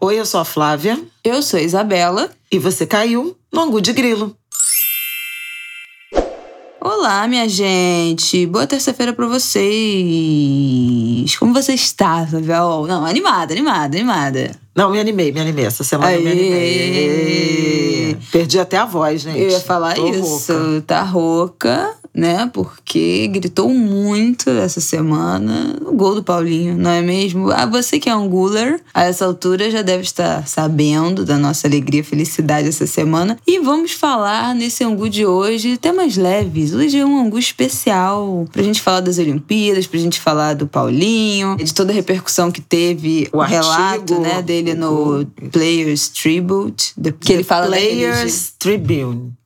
Oi, eu sou a Flávia. Eu sou a Isabela. E você caiu no Angu de Grilo. Olá, minha gente. Boa terça-feira para vocês. Como você está, Isabel? Não, animada, animada, animada. Não, me animei, me animei. Essa semana Aê. eu me animei. Perdi até a voz, gente. Eu ia falar Tô isso. Rouca. Tá rouca né? Porque gritou muito essa semana o gol do Paulinho, não é mesmo? Ah, você que é um guler, a essa altura já deve estar sabendo da nossa alegria e felicidade essa semana. E vamos falar nesse angu de hoje temas leves. Hoje é um angu especial pra gente falar das Olimpíadas, pra gente falar do Paulinho, de toda a repercussão que teve o, o relato né, dele no Players Tribute, que ele fala Players Tribune.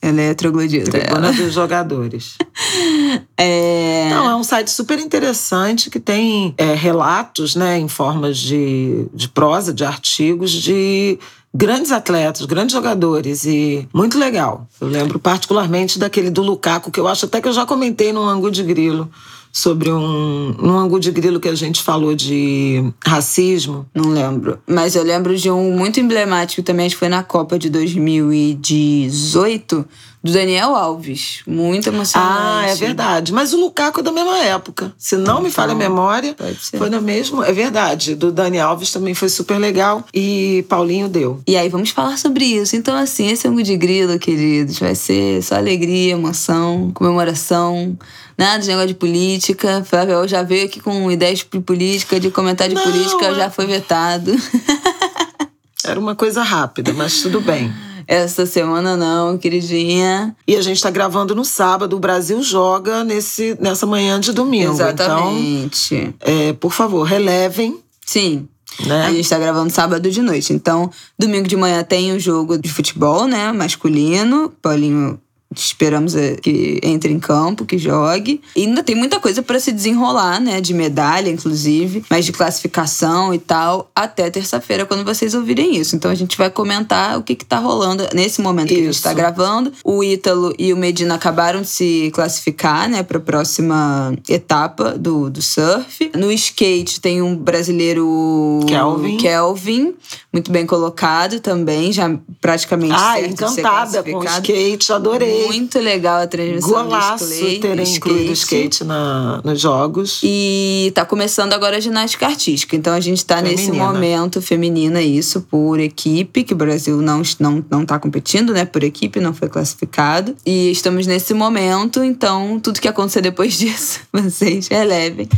Ela é troglodita. Tribuna dos jogadores. é... Não, é um site super interessante que tem é, relatos, né, em formas de, de prosa, de artigos, de grandes atletas, grandes jogadores e muito legal. Eu lembro particularmente daquele do Lukaku, que eu acho até que eu já comentei no ângulo de grilo sobre um, um ângulo de grilo que a gente falou de racismo. Não lembro. Mas eu lembro de um muito emblemático também, acho que foi na Copa de 2018, do Daniel Alves. Muito emocionante. Ah, é verdade. Mas o Lukaku é da mesma época. Se não me falha a então, memória, foi no mesmo. É verdade. Do Daniel Alves também foi super legal. E Paulinho deu. E aí, vamos falar sobre isso. Então, assim, esse ângulo de grilo, queridos, vai ser só alegria, emoção, comemoração nada de negócio de política. Flávio já veio aqui com ideias de política, de comentar de Não, política, já foi vetado. Era uma coisa rápida, mas tudo bem. Essa semana não, queridinha. E a gente tá gravando no sábado. O Brasil joga nesse, nessa manhã de domingo. Então, Exatamente. Então, é, por favor, relevem. Sim. Né? A gente tá gravando sábado de noite. Então, domingo de manhã tem o jogo de futebol, né? Masculino. Paulinho Esperamos é, que entre em campo, que jogue. E ainda tem muita coisa para se desenrolar, né? De medalha, inclusive, mas de classificação e tal, até terça-feira, quando vocês ouvirem isso. Então a gente vai comentar o que, que tá rolando nesse momento isso. que a gente tá gravando. O Ítalo e o Medina acabaram de se classificar, né, para a próxima etapa do, do surf. No skate tem um brasileiro Kelvin. Kelvin, muito bem colocado também, já praticamente ah, encantada com o skate, adorei muito legal a transmissão Golaço do skate, terem incluído skate na, nos jogos. E tá começando agora a ginástica artística. Então a gente tá feminina. nesse momento feminina, isso, por equipe, que o Brasil não, não, não tá competindo, né? Por equipe, não foi classificado. E estamos nesse momento, então tudo que acontecer depois disso, vocês relevem.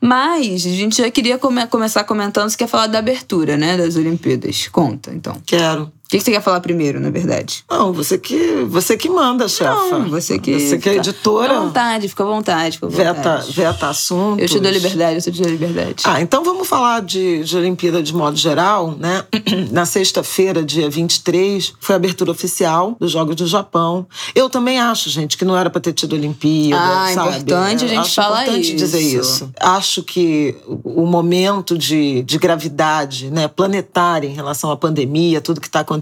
Mas a gente já queria come começar comentando, você quer falar da abertura, né? Das Olimpíadas. Conta, então. Quero. O que você quer falar primeiro, na verdade? Não, você que, você que manda, chefa. Não, você que. Você que é editora. Fica à vontade, fica à vontade. Fica à vontade. Veta, veta assuntos. Eu te dou liberdade, eu te dou liberdade. Ah, então vamos falar de, de Olimpíada de modo geral, né? Na sexta-feira, dia 23, foi a abertura oficial dos Jogos do Japão. Eu também acho, gente, que não era para ter tido Olimpíada. Ah, sabe? importante a gente acho falar importante isso. dizer isso. Acho que o momento de, de gravidade né, planetária em relação à pandemia, tudo que está acontecendo,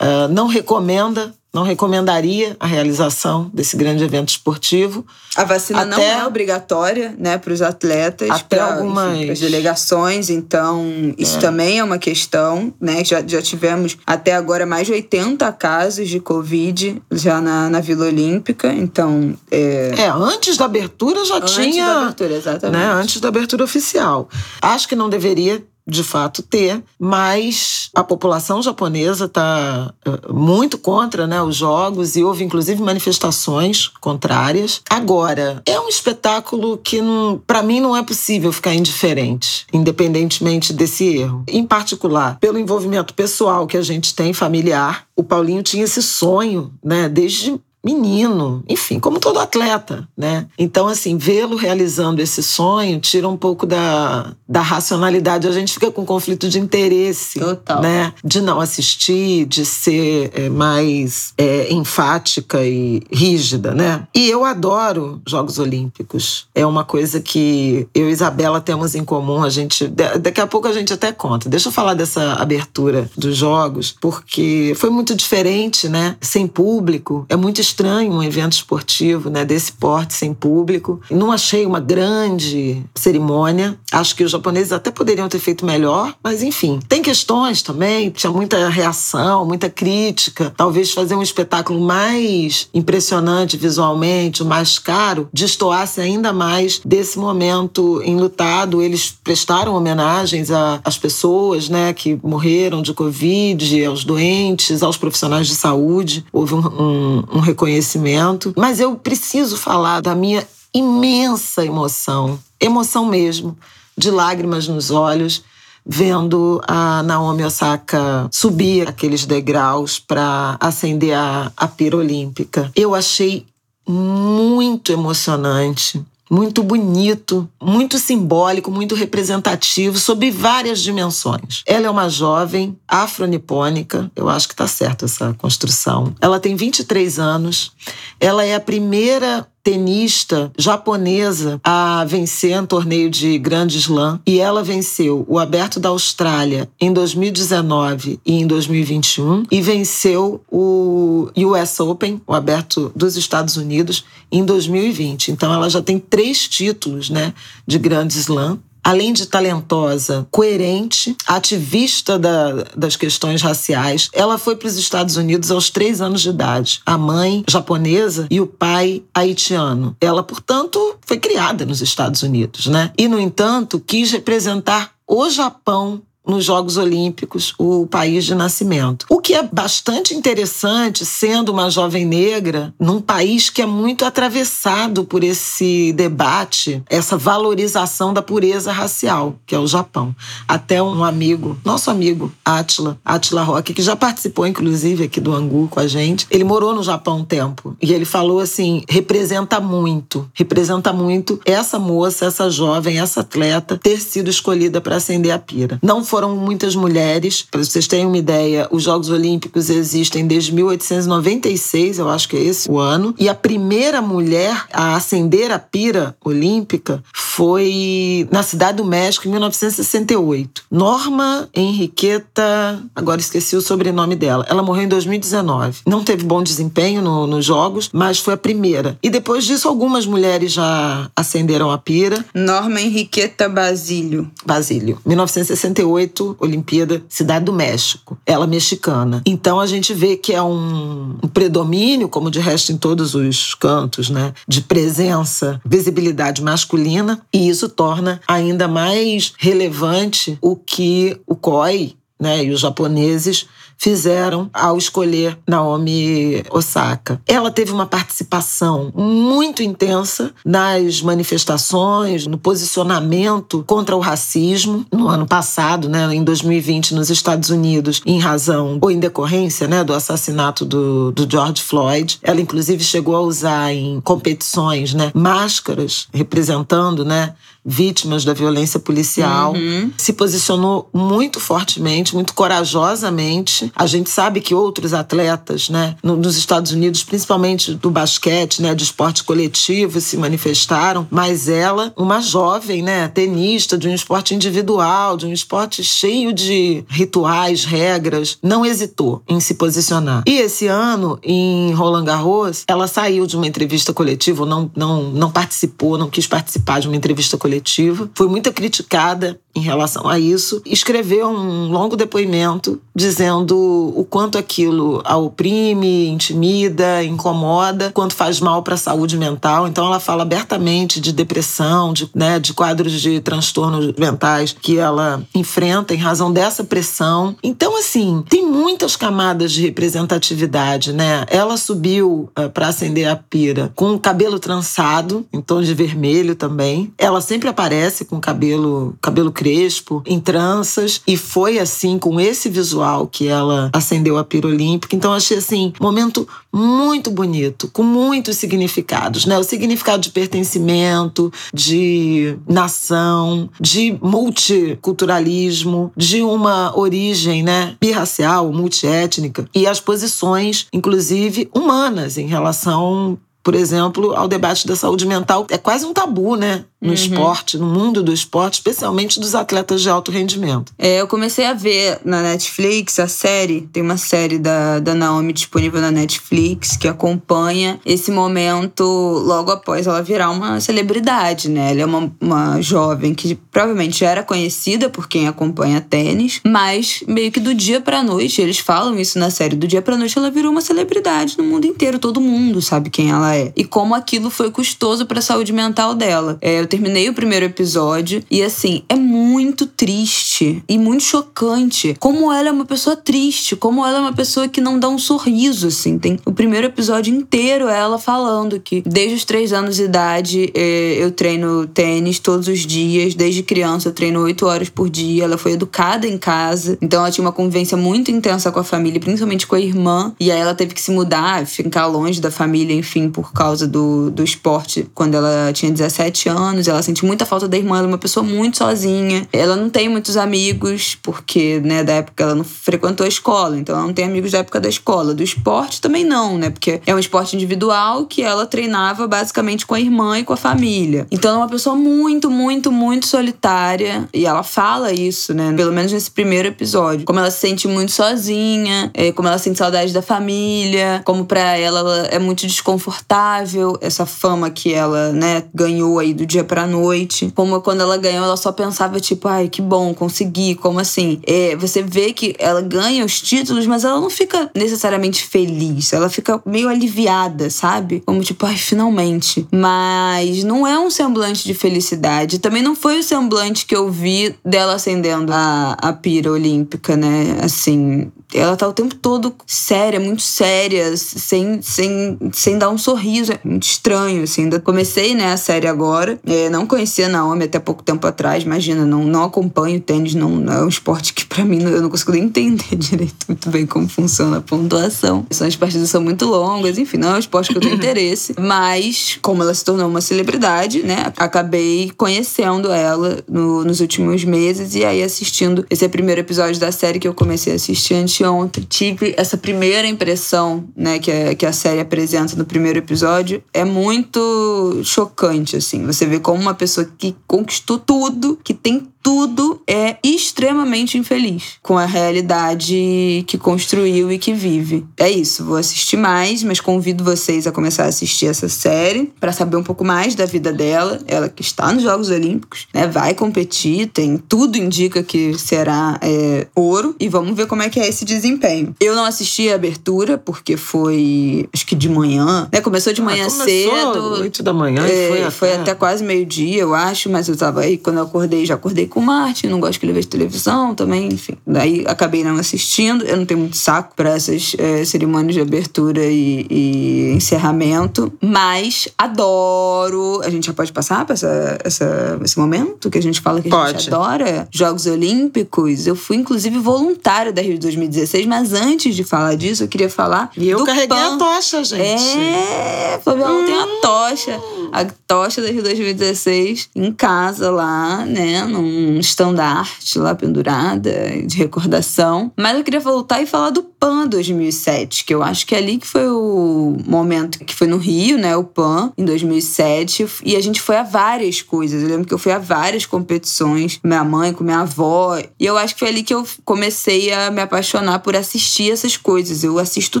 uh, não recomenda não recomendaria a realização desse grande evento esportivo. A vacina até, não é obrigatória né, para os atletas, para algumas as delegações, então isso é. também é uma questão. Né? Já, já tivemos até agora mais de 80 casos de Covid já na, na Vila Olímpica, então... É, é antes da abertura já antes tinha... Antes da abertura, exatamente. Né, antes da abertura oficial. Acho que não deveria de fato ter, mas a população japonesa está eh, muito contra né, os jogos e houve inclusive manifestações contrárias. Agora, é um espetáculo que para mim não é possível ficar indiferente, independentemente desse erro. Em particular, pelo envolvimento pessoal que a gente tem, familiar, o Paulinho tinha esse sonho, né, desde menino, enfim, como todo atleta, né? Então, assim, vê-lo realizando esse sonho tira um pouco da, da racionalidade. A gente fica com conflito de interesse, Total. né? De não assistir, de ser é, mais é, enfática e rígida, né? E eu adoro Jogos Olímpicos. É uma coisa que eu e Isabela temos em comum. A gente, daqui a pouco a gente até conta. Deixa eu falar dessa abertura dos Jogos, porque foi muito diferente, né? Sem público, é muito estranho um evento esportivo né, desse porte sem público. Não achei uma grande cerimônia. Acho que os japoneses até poderiam ter feito melhor, mas enfim. Tem questões também, tinha muita reação, muita crítica. Talvez fazer um espetáculo mais impressionante visualmente, mais caro, destoasse ainda mais desse momento enlutado. Eles prestaram homenagens às pessoas né, que morreram de Covid, aos doentes, aos profissionais de saúde. Houve um, um, um reconhecimento. Mas eu preciso falar da minha imensa emoção, emoção mesmo, de lágrimas nos olhos, vendo a Naomi Osaka subir aqueles degraus para acender a, a pira olímpica. Eu achei muito emocionante muito bonito, muito simbólico, muito representativo, sob várias dimensões. Ela é uma jovem afronipônica, eu acho que está certo essa construção. Ela tem 23 anos, ela é a primeira tenista japonesa a vencer um torneio de Grande Slam e ela venceu o Aberto da Austrália em 2019 e em 2021 e venceu o US Open, o Aberto dos Estados Unidos, em 2020. Então ela já tem três títulos, né, de Grande Slam além de talentosa, coerente, ativista da, das questões raciais, ela foi para os Estados Unidos aos três anos de idade. A mãe japonesa e o pai haitiano. Ela, portanto, foi criada nos Estados Unidos, né? E, no entanto, quis representar o Japão nos Jogos Olímpicos o país de nascimento. O que é bastante interessante, sendo uma jovem negra, num país que é muito atravessado por esse debate, essa valorização da pureza racial, que é o Japão. Até um amigo, nosso amigo Atila, Atila Roque, que já participou inclusive aqui do Angu com a gente, ele morou no Japão um tempo e ele falou assim: representa muito, representa muito essa moça, essa jovem, essa atleta ter sido escolhida para acender a pira. Não foram muitas mulheres. Para vocês terem uma ideia, os Jogos Olímpicos existem desde 1896, eu acho que é esse o ano. E a primeira mulher a acender a pira olímpica foi na Cidade do México, em 1968. Norma Henriqueta, agora esqueci o sobrenome dela. Ela morreu em 2019. Não teve bom desempenho no, nos Jogos, mas foi a primeira. E depois disso, algumas mulheres já acenderam a pira. Norma Henriqueta Basílio. Basílio. 1968 2008, Olimpíada Cidade do México. Ela mexicana. Então a gente vê que é um, um predomínio, como de resto em todos os cantos, né? De presença, visibilidade masculina. E isso torna ainda mais relevante o que o COI né, e os japoneses fizeram ao escolher Naomi Osaka. Ela teve uma participação muito intensa nas manifestações, no posicionamento contra o racismo no ano passado, né, em 2020, nos Estados Unidos, em razão ou em decorrência né, do assassinato do, do George Floyd. Ela, inclusive, chegou a usar em competições né, máscaras representando né, vítimas da violência policial, uhum. se posicionou muito fortemente, muito corajosamente. A gente sabe que outros atletas, né, nos Estados Unidos, principalmente do basquete, né, de esporte coletivo, se manifestaram, mas ela, uma jovem, né, tenista de um esporte individual, de um esporte cheio de rituais, regras, não hesitou em se posicionar. E esse ano, em Roland Garros, ela saiu de uma entrevista coletiva, não, não, não participou, não quis participar de uma entrevista coletiva coletiva, foi muito criticada em relação a isso, escreveu um longo depoimento dizendo o quanto aquilo a oprime, intimida, incomoda, quanto faz mal para a saúde mental. Então ela fala abertamente de depressão, de, né, de quadros de transtornos mentais que ela enfrenta em razão dessa pressão. Então assim, tem muitas camadas de representatividade, né? Ela subiu uh, eh, para acender a pira com o cabelo trançado, em tom de vermelho também. Ela sempre aparece com cabelo cabelo crespo, em tranças, e foi assim, com esse visual que ela acendeu a pira olímpica. Então, achei assim, um momento muito bonito, com muitos significados, né? O significado de pertencimento, de nação, de multiculturalismo, de uma origem, né, birracial, multiétnica, e as posições, inclusive, humanas em relação por exemplo, ao debate da saúde mental. É quase um tabu, né? No uhum. esporte, no mundo do esporte, especialmente dos atletas de alto rendimento. É, eu comecei a ver na Netflix a série, tem uma série da, da Naomi disponível na Netflix que acompanha esse momento logo após ela virar uma celebridade, né? Ela é uma, uma jovem que provavelmente já era conhecida por quem acompanha tênis, mas meio que do dia pra noite, eles falam isso na série, do dia pra noite ela virou uma celebridade no mundo inteiro, todo mundo sabe quem ela é. E como aquilo foi custoso para a saúde mental dela. É, terminei o primeiro episódio e assim, é muito triste e muito chocante como ela é uma pessoa triste, como ela é uma pessoa que não dá um sorriso, assim. Tem o primeiro episódio inteiro ela falando que desde os três anos de idade é, eu treino tênis todos os dias, desde criança eu treino oito horas por dia. Ela foi educada em casa, então ela tinha uma convivência muito intensa com a família, principalmente com a irmã. E aí ela teve que se mudar, ficar longe da família, enfim, por causa do, do esporte quando ela tinha 17 anos. Ela sente muita falta da irmã, ela é uma pessoa muito sozinha. Ela não tem muitos amigos, porque, né, da época ela não frequentou a escola, então ela não tem amigos da época da escola. Do esporte também não, né? Porque é um esporte individual que ela treinava basicamente com a irmã e com a família. Então ela é uma pessoa muito, muito, muito solitária. E ela fala isso, né? Pelo menos nesse primeiro episódio. Como ela se sente muito sozinha, é, como ela sente saudade da família, como para ela, ela é muito desconfortável essa fama que ela, né, ganhou aí do dia pra noite. Como quando ela ganhou, ela só pensava, tipo, ai, que bom, consegui. Como assim? É, você vê que ela ganha os títulos, mas ela não fica necessariamente feliz. Ela fica meio aliviada, sabe? Como tipo, ai, finalmente. Mas não é um semblante de felicidade. Também não foi o semblante que eu vi dela acendendo a, a pira olímpica, né? Assim, ela tá o tempo todo séria, muito séria, sem, sem, sem dar um sorriso. É muito estranho, assim. Ainda comecei, né, a série agora. É, não conhecia a Naomi até pouco tempo atrás, imagina, não, não acompanho tênis, não, não é um esporte que para mim eu não consigo nem entender direito muito bem como funciona a pontuação. As partidas são muito longas, enfim, não é um esporte que eu tenho interesse. Mas, como ela se tornou uma celebridade, né, acabei conhecendo ela no, nos últimos meses e aí assistindo esse é o primeiro episódio da série que eu comecei a assistir anteontem. Tive essa primeira impressão, né, que a, que a série apresenta no primeiro episódio, é muito chocante, assim. Você vê como uma pessoa que conquistou tudo, que tem tudo é extremamente infeliz com a realidade que construiu e que vive. É isso, vou assistir mais, mas convido vocês a começar a assistir essa série para saber um pouco mais da vida dela. Ela que está nos Jogos Olímpicos, né? Vai competir, tem tudo indica que será é, ouro e vamos ver como é que é esse desempenho. Eu não assisti a abertura porque foi acho que de manhã, né? Começou de ah, manhã ah, cedo. 8 da manhã é, e foi até... foi até quase meio-dia, eu acho, mas eu tava aí quando eu acordei, já acordei com o Martin, não gosto que ele veja televisão também, enfim. Daí acabei não assistindo. Eu não tenho muito saco para essas é, cerimônias de abertura e, e, encerramento, mas adoro. A gente já pode passar para essa, essa, esse momento que a gente fala que a pode. gente adora? Jogos Olímpicos. Eu fui, inclusive, voluntária da Rio de 2016, mas antes de falar disso, eu queria falar. E eu do carreguei PAN. a tocha, gente. É, Fabiola hum. tem a tocha. A tocha da Rio 2016 em casa lá, né? Num um estandarte lá pendurada de recordação. Mas eu queria voltar e falar do PAN 2007, que eu acho que é ali que foi o momento que foi no Rio, né? O PAN, em 2007. E a gente foi a várias coisas. Eu lembro que eu fui a várias competições com minha mãe, com minha avó. E eu acho que foi ali que eu comecei a me apaixonar por assistir essas coisas. Eu assisto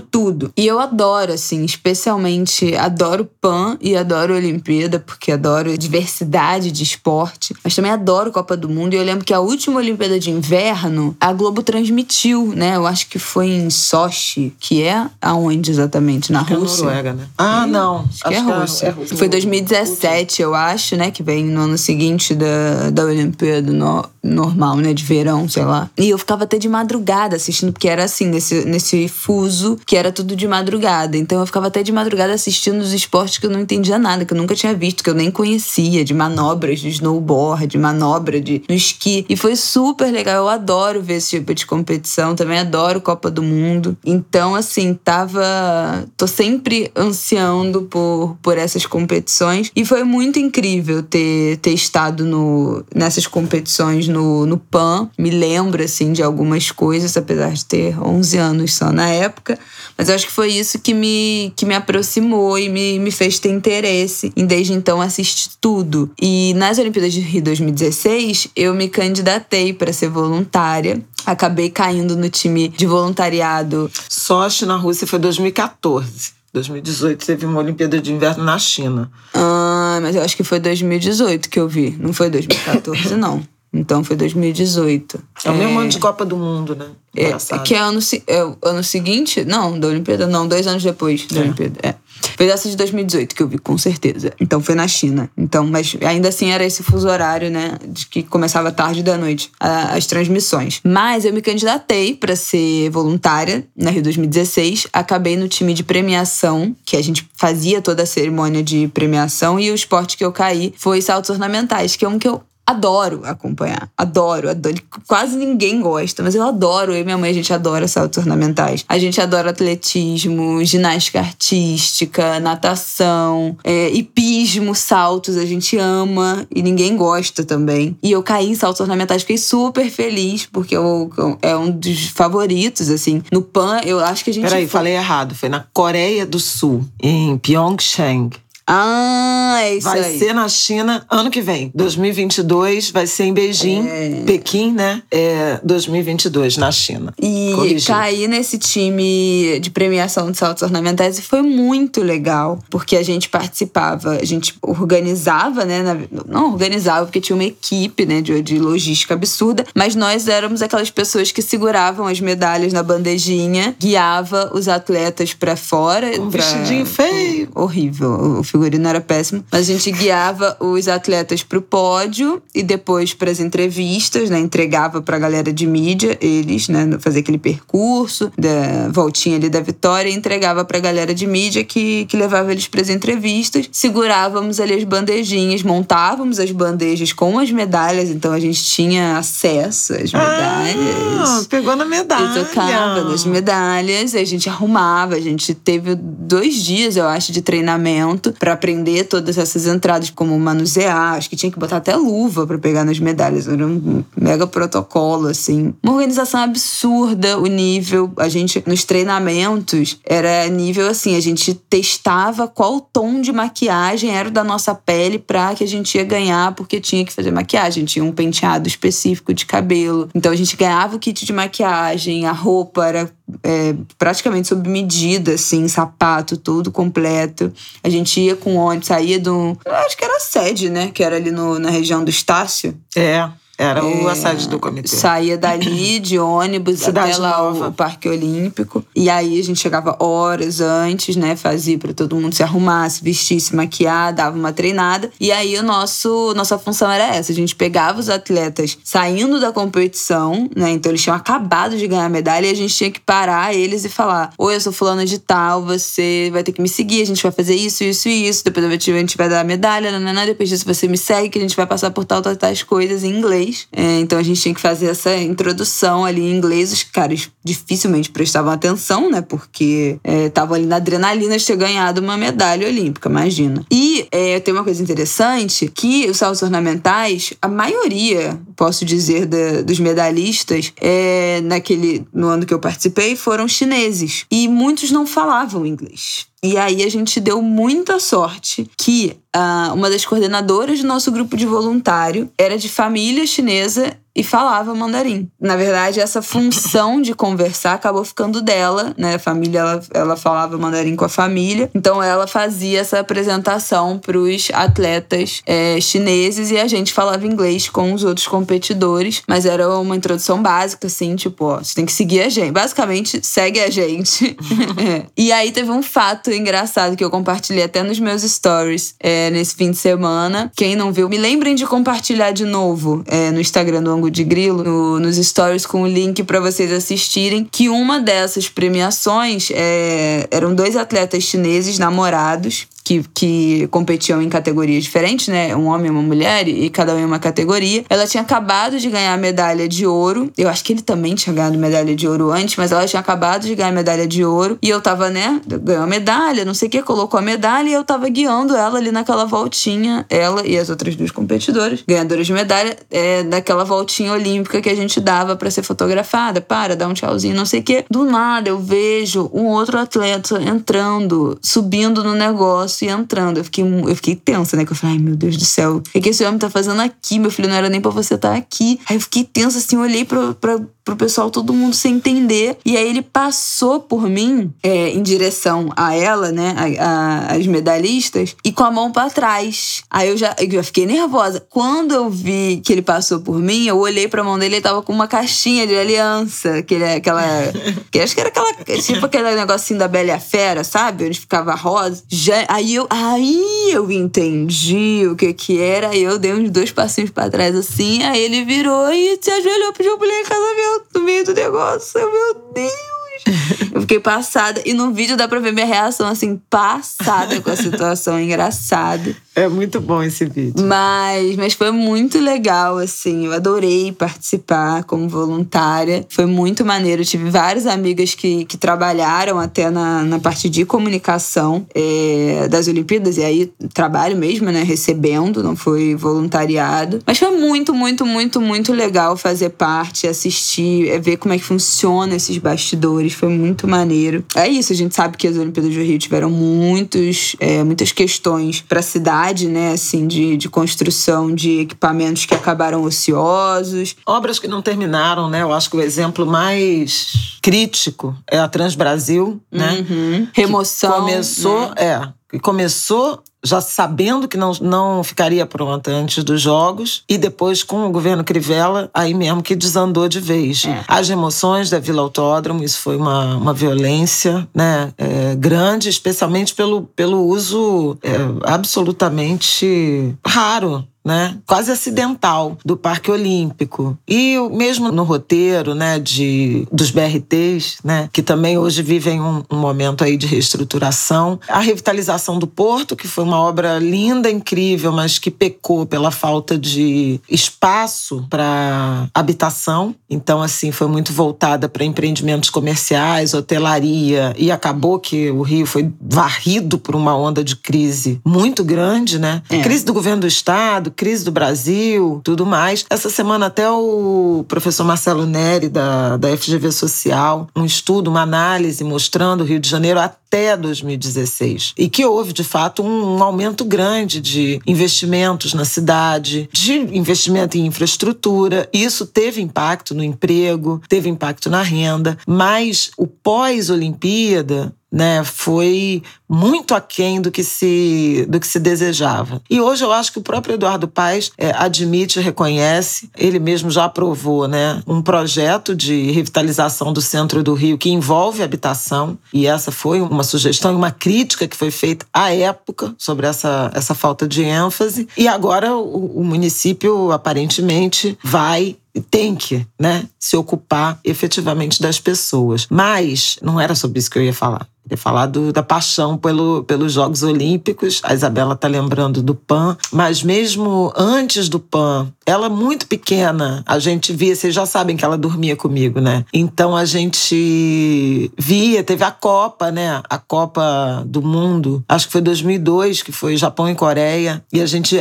tudo. E eu adoro, assim, especialmente adoro PAN e adoro Olimpíada, porque adoro diversidade de esporte. Mas também adoro Copa do Mundo. E eu lembro que a última Olimpíada de Inverno, a Globo transmitiu, né? Eu acho que foi em Sochi, que é aonde exatamente? Na acho Rússia. É Noruega, né? Ah, não. Acho, acho que é, é Rússia. É Rússia. Foi 2017, eu acho, né? Que vem no ano seguinte da, da Olimpíada no, normal, né? De verão, sei lá. E eu ficava até de madrugada assistindo, porque era assim, nesse, nesse fuso, que era tudo de madrugada. Então eu ficava até de madrugada assistindo os esportes que eu não entendia nada, que eu nunca tinha visto, que eu nem conhecia, de manobras de snowboard, de manobra de no esqui. E foi super legal. Eu adoro ver esse tipo de competição. Também adoro Copa do Mundo. Então, assim, tava. tô sempre ansiando por, por essas competições. E foi muito incrível ter, ter estado no, nessas competições no, no PAN. Me lembro, assim, de algumas coisas, apesar de ter 11 anos só na época. Mas acho que foi isso que me, que me aproximou e me, me fez ter interesse em, desde então, assistir tudo. E nas Olimpíadas de Rio 2016, eu me candidatei para ser voluntária. Acabei caindo no time de voluntariado. Sochi na Rússia foi 2014. 2018 teve uma Olimpíada de Inverno na China. Ah, mas eu acho que foi 2018 que eu vi. Não foi 2014, não. Então foi 2018. É o mesmo ano de Copa do Mundo, né? É, que é ano, é ano seguinte? Não, da Olimpíada, não, dois anos depois da é. Olimpíada. É. Foi dessa de 2018 que eu vi, com certeza. Então foi na China. Então, mas ainda assim era esse fuso horário, né? De que começava tarde da noite a, as transmissões. Mas eu me candidatei para ser voluntária na Rio 2016. Acabei no time de premiação, que a gente fazia toda a cerimônia de premiação. E o esporte que eu caí foi saltos ornamentais, que é um que eu adoro acompanhar. Adoro, adoro. Quase ninguém gosta, mas eu adoro. Eu e minha mãe, a gente adora saltos ornamentais. A gente adora atletismo, ginástica artística, natação, é, hipismo, saltos. A gente ama e ninguém gosta também. E eu caí em saltos ornamentais, fiquei super feliz, porque eu, eu, é um dos favoritos, assim. No PAN, eu acho que a gente. Peraí, foi... falei errado. Foi na Coreia do Sul, em Pyeongchang. Ah, é isso vai aí. Vai ser na China ano que vem. 2022 vai ser em Beijing, é... Pequim, né? É 2022 na China. E Corrigir. cair nesse time de premiação de saltos ornamentais foi muito legal, porque a gente participava, a gente organizava, né? não organizava, porque tinha uma equipe, né, de, de logística absurda, mas nós éramos aquelas pessoas que seguravam as medalhas na bandejinha, guiava os atletas para fora. Um pra... vestidinho feio. Horrível. O figurino era péssimo. Mas a gente guiava os atletas pro pódio e depois para as entrevistas, né? Entregava pra galera de mídia, eles, né? Fazer aquele percurso da voltinha ali da vitória e entregava pra galera de mídia que, que levava eles pras entrevistas. Segurávamos ali as bandejinhas, montávamos as bandejas com as medalhas, então a gente tinha acesso às medalhas. Ah, pegou na medalha. Eu tocava nas medalhas, a gente arrumava, a gente teve dois dias, eu acho, de treinamento para aprender todas essas entradas, como manusear. Acho que tinha que botar até luva para pegar nas medalhas. Era um mega protocolo, assim. Uma organização absurda, o nível. A gente, nos treinamentos, era nível assim: a gente testava qual tom de maquiagem era da nossa pele pra que a gente ia ganhar, porque tinha que fazer maquiagem. Tinha um penteado específico de cabelo. Então a gente ganhava o kit de maquiagem, a roupa era é, praticamente sob medida, assim, sapato, tudo completo. A gente ia com ônibus, saía do. Acho que era a sede, né? Que era ali no, na região do Estácio. É. Era é, a sede do comitê. Saía dali de ônibus Cidade até lá Nova. o Parque Olímpico. E aí a gente chegava horas antes, né? Fazia para todo mundo se arrumar, se vestir, se maquiar, dava uma treinada. E aí o nosso nossa função era essa. A gente pegava os atletas saindo da competição, né? Então eles tinham acabado de ganhar a medalha e a gente tinha que parar eles e falar: Oi, eu sou fulano de tal, você vai ter que me seguir, a gente vai fazer isso, isso e isso. Depois a gente vai dar a medalha, nanana. depois disso você me segue, que a gente vai passar por tal, tal, tais coisas em inglês inglês. É, então a gente tinha que fazer essa introdução ali em inglês. Os caras dificilmente prestavam atenção, né? Porque estavam é, ali na adrenalina de ter ganhado uma medalha olímpica, imagina. E é, tem uma coisa interessante que os saltos ornamentais, a maioria, posso dizer, da, dos medalhistas, é, naquele no ano que eu participei, foram chineses. E muitos não falavam inglês. E aí a gente deu muita sorte que uh, uma das coordenadoras do nosso grupo de voluntário era de família chinesa e falava mandarim. Na verdade, essa função de conversar acabou ficando dela, né? A família, ela, ela falava mandarim com a família, então ela fazia essa apresentação para os atletas é, chineses e a gente falava inglês com os outros competidores, mas era uma introdução básica, assim, tipo, ó, você tem que seguir a gente. Basicamente, segue a gente. é. E aí teve um fato engraçado que eu compartilhei até nos meus stories é, nesse fim de semana. Quem não viu, me lembrem de compartilhar de novo é, no Instagram do De Grilo, no, nos stories com o link para vocês assistirem, que uma dessas premiações é, eram dois atletas chineses namorados que, que competiam em categorias diferentes, né? Um homem e uma mulher, e cada um em uma categoria. Ela tinha acabado de ganhar a medalha de ouro. Eu acho que ele também tinha ganhado medalha de ouro antes, mas ela tinha acabado de ganhar a medalha de ouro. E eu tava, né? Ganhou a medalha, não sei o que, colocou a medalha e eu tava guiando ela ali naquela voltinha, ela e as outras duas competidoras, ganhadoras de medalha, é, daquela voltinha olímpica que a gente dava para ser fotografada. Para, dar um tchauzinho, não sei o que. Do nada eu vejo um outro atleta entrando, subindo no negócio e entrando. Eu fiquei, eu fiquei tensa, né? Que eu falei, ai meu Deus do céu, o que, esse homem tá fazendo aqui? Meu filho, não era nem pra você estar tá aqui. Aí eu fiquei tensa assim, olhei pra, pra, pro pessoal, todo mundo sem entender. E aí ele passou por mim é, em direção a ela, né? A, a, as medalhistas, e com a mão para trás. Aí eu já, eu já fiquei nervosa. Quando eu vi que ele passou por mim, eu olhei pra mão dele e tava com uma caixinha de aliança. Aquele, aquela. que acho que era aquela. Tipo aquele negocinho da Bela e a Fera, sabe? Onde ficava rosa. Já, aí eu, aí eu entendi o que que era. Aí eu dei uns dois passinhos para trás assim. Aí ele virou e se ajoelhou, pediu mulher em casamento no meio do negócio. Meu Deus! Eu fiquei passada. E no vídeo dá pra ver minha reação, assim, passada com a situação. Engraçada. É muito bom esse vídeo. Mas, mas foi muito legal, assim. Eu adorei participar como voluntária. Foi muito maneiro. Eu tive várias amigas que, que trabalharam até na, na parte de comunicação é, das Olimpíadas. E aí, trabalho mesmo, né? Recebendo, não foi voluntariado. Mas foi muito, muito, muito, muito legal fazer parte, assistir, é, ver como é que funciona esses bastidores. Foi muito maneiro. É isso, a gente sabe que as Olimpíadas do Rio tiveram muitos, é, muitas questões para a cidade né, assim, de, de construção de equipamentos que acabaram ociosos. Obras que não terminaram, né? Eu acho que o exemplo mais crítico é a Transbrasil, né? Uhum. Remoção. Que começou, né? é, começou já sabendo que não, não ficaria pronta antes dos jogos, e depois com o governo Crivella, aí mesmo que desandou de vez. É. As emoções da Vila Autódromo, isso foi uma, uma violência né, é, grande, especialmente pelo, pelo uso é, absolutamente raro né, quase acidental do Parque Olímpico. E mesmo no roteiro, né, de dos BRTs, né, que também hoje vivem um, um, momento aí de reestruturação, a revitalização do porto, que foi uma obra linda, incrível, mas que pecou pela falta de espaço para habitação. Então, assim, foi muito voltada para empreendimentos comerciais, hotelaria, e acabou que o Rio foi varrido por uma onda de crise muito grande, né? É. Crise do governo do estado, crise do Brasil, tudo mais. Essa semana até o professor Marcelo Neri, da, da FGV Social, um estudo, uma análise mostrando o Rio de Janeiro até 2016. E que houve, de fato, um, um aumento grande de investimentos na cidade, de investimento em infraestrutura. Isso teve impacto no emprego, teve impacto na renda, mas o pós-Olimpíada né, foi muito aquém do que se do que se desejava. E hoje eu acho que o próprio Eduardo Paes é, admite, reconhece, ele mesmo já aprovou, né, um projeto de revitalização do centro do Rio que envolve habitação, e essa foi uma sugestão e uma crítica que foi feita à época sobre essa, essa falta de ênfase. E agora o, o município aparentemente vai tem que, né, se ocupar efetivamente das pessoas. Mas não era sobre isso que eu ia falar. Ia falar do, da paixão pelo, pelos Jogos Olímpicos. A Isabela tá lembrando do PAN, mas mesmo antes do PAN, ela muito pequena, a gente via, vocês já sabem que ela dormia comigo, né? Então a gente via, teve a Copa, né? A Copa do Mundo, acho que foi 2002, que foi Japão e Coreia, e a gente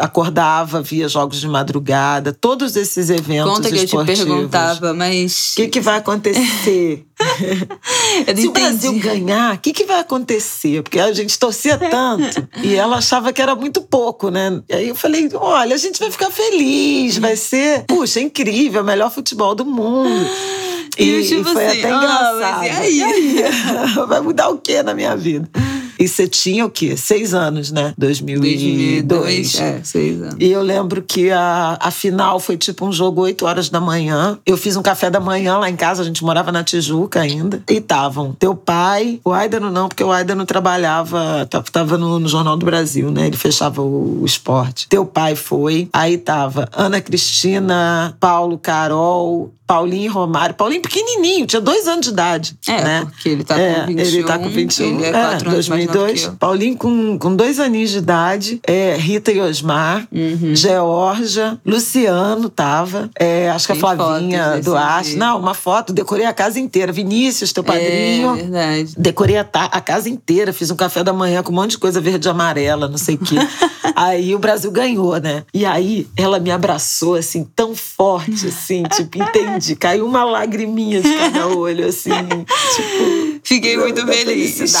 acordava, via jogos de madrugada, todos esses eventos eventos Conta que esportivos. eu te perguntava, mas... O que, que vai acontecer? Se o Brasil ganhar, o que, que vai acontecer? Porque a gente torcia tanto e ela achava que era muito pouco, né? E aí eu falei: olha, a gente vai ficar feliz, vai ser, puxa, incrível, o melhor futebol do mundo. E, e tipo foi assim, até engraçado. Ah, mas e aí? E aí? vai mudar o que na minha vida? E você tinha o quê? Seis anos, né? 2002. 2002 é, seis anos. E eu lembro que a, a final foi tipo um jogo oito horas da manhã. Eu fiz um café da manhã lá em casa, a gente morava na Tijuca ainda. E estavam teu pai, o Aidano não, porque o Aidano trabalhava, tava no, no, Jornal do Brasil, né? Ele fechava o, o esporte. Teu pai foi. Aí tava Ana Cristina, Paulo, Carol, Paulinho e Romário. Paulinho pequenininho, tinha dois anos de idade. É, né? porque ele tá com é, 21. Ele tá com 21. Ele é quatro é, anos 2002. Paulinho com, com dois aninhos de idade. É, Rita e Osmar. Uhum. Georgia. Luciano tava. É, acho que Tem a Flavinha Duarte. Não, uma foto. Decorei a casa inteira. Vinícius, teu padrinho. É verdade. Decorei a, a casa inteira. Fiz um café da manhã com um monte de coisa verde e amarela, não sei o quê. aí o Brasil ganhou, né? E aí ela me abraçou, assim, tão forte, assim, tipo, entendi. Caiu uma lagriminha de cada olho, assim, tipo. Fiquei muito feliz.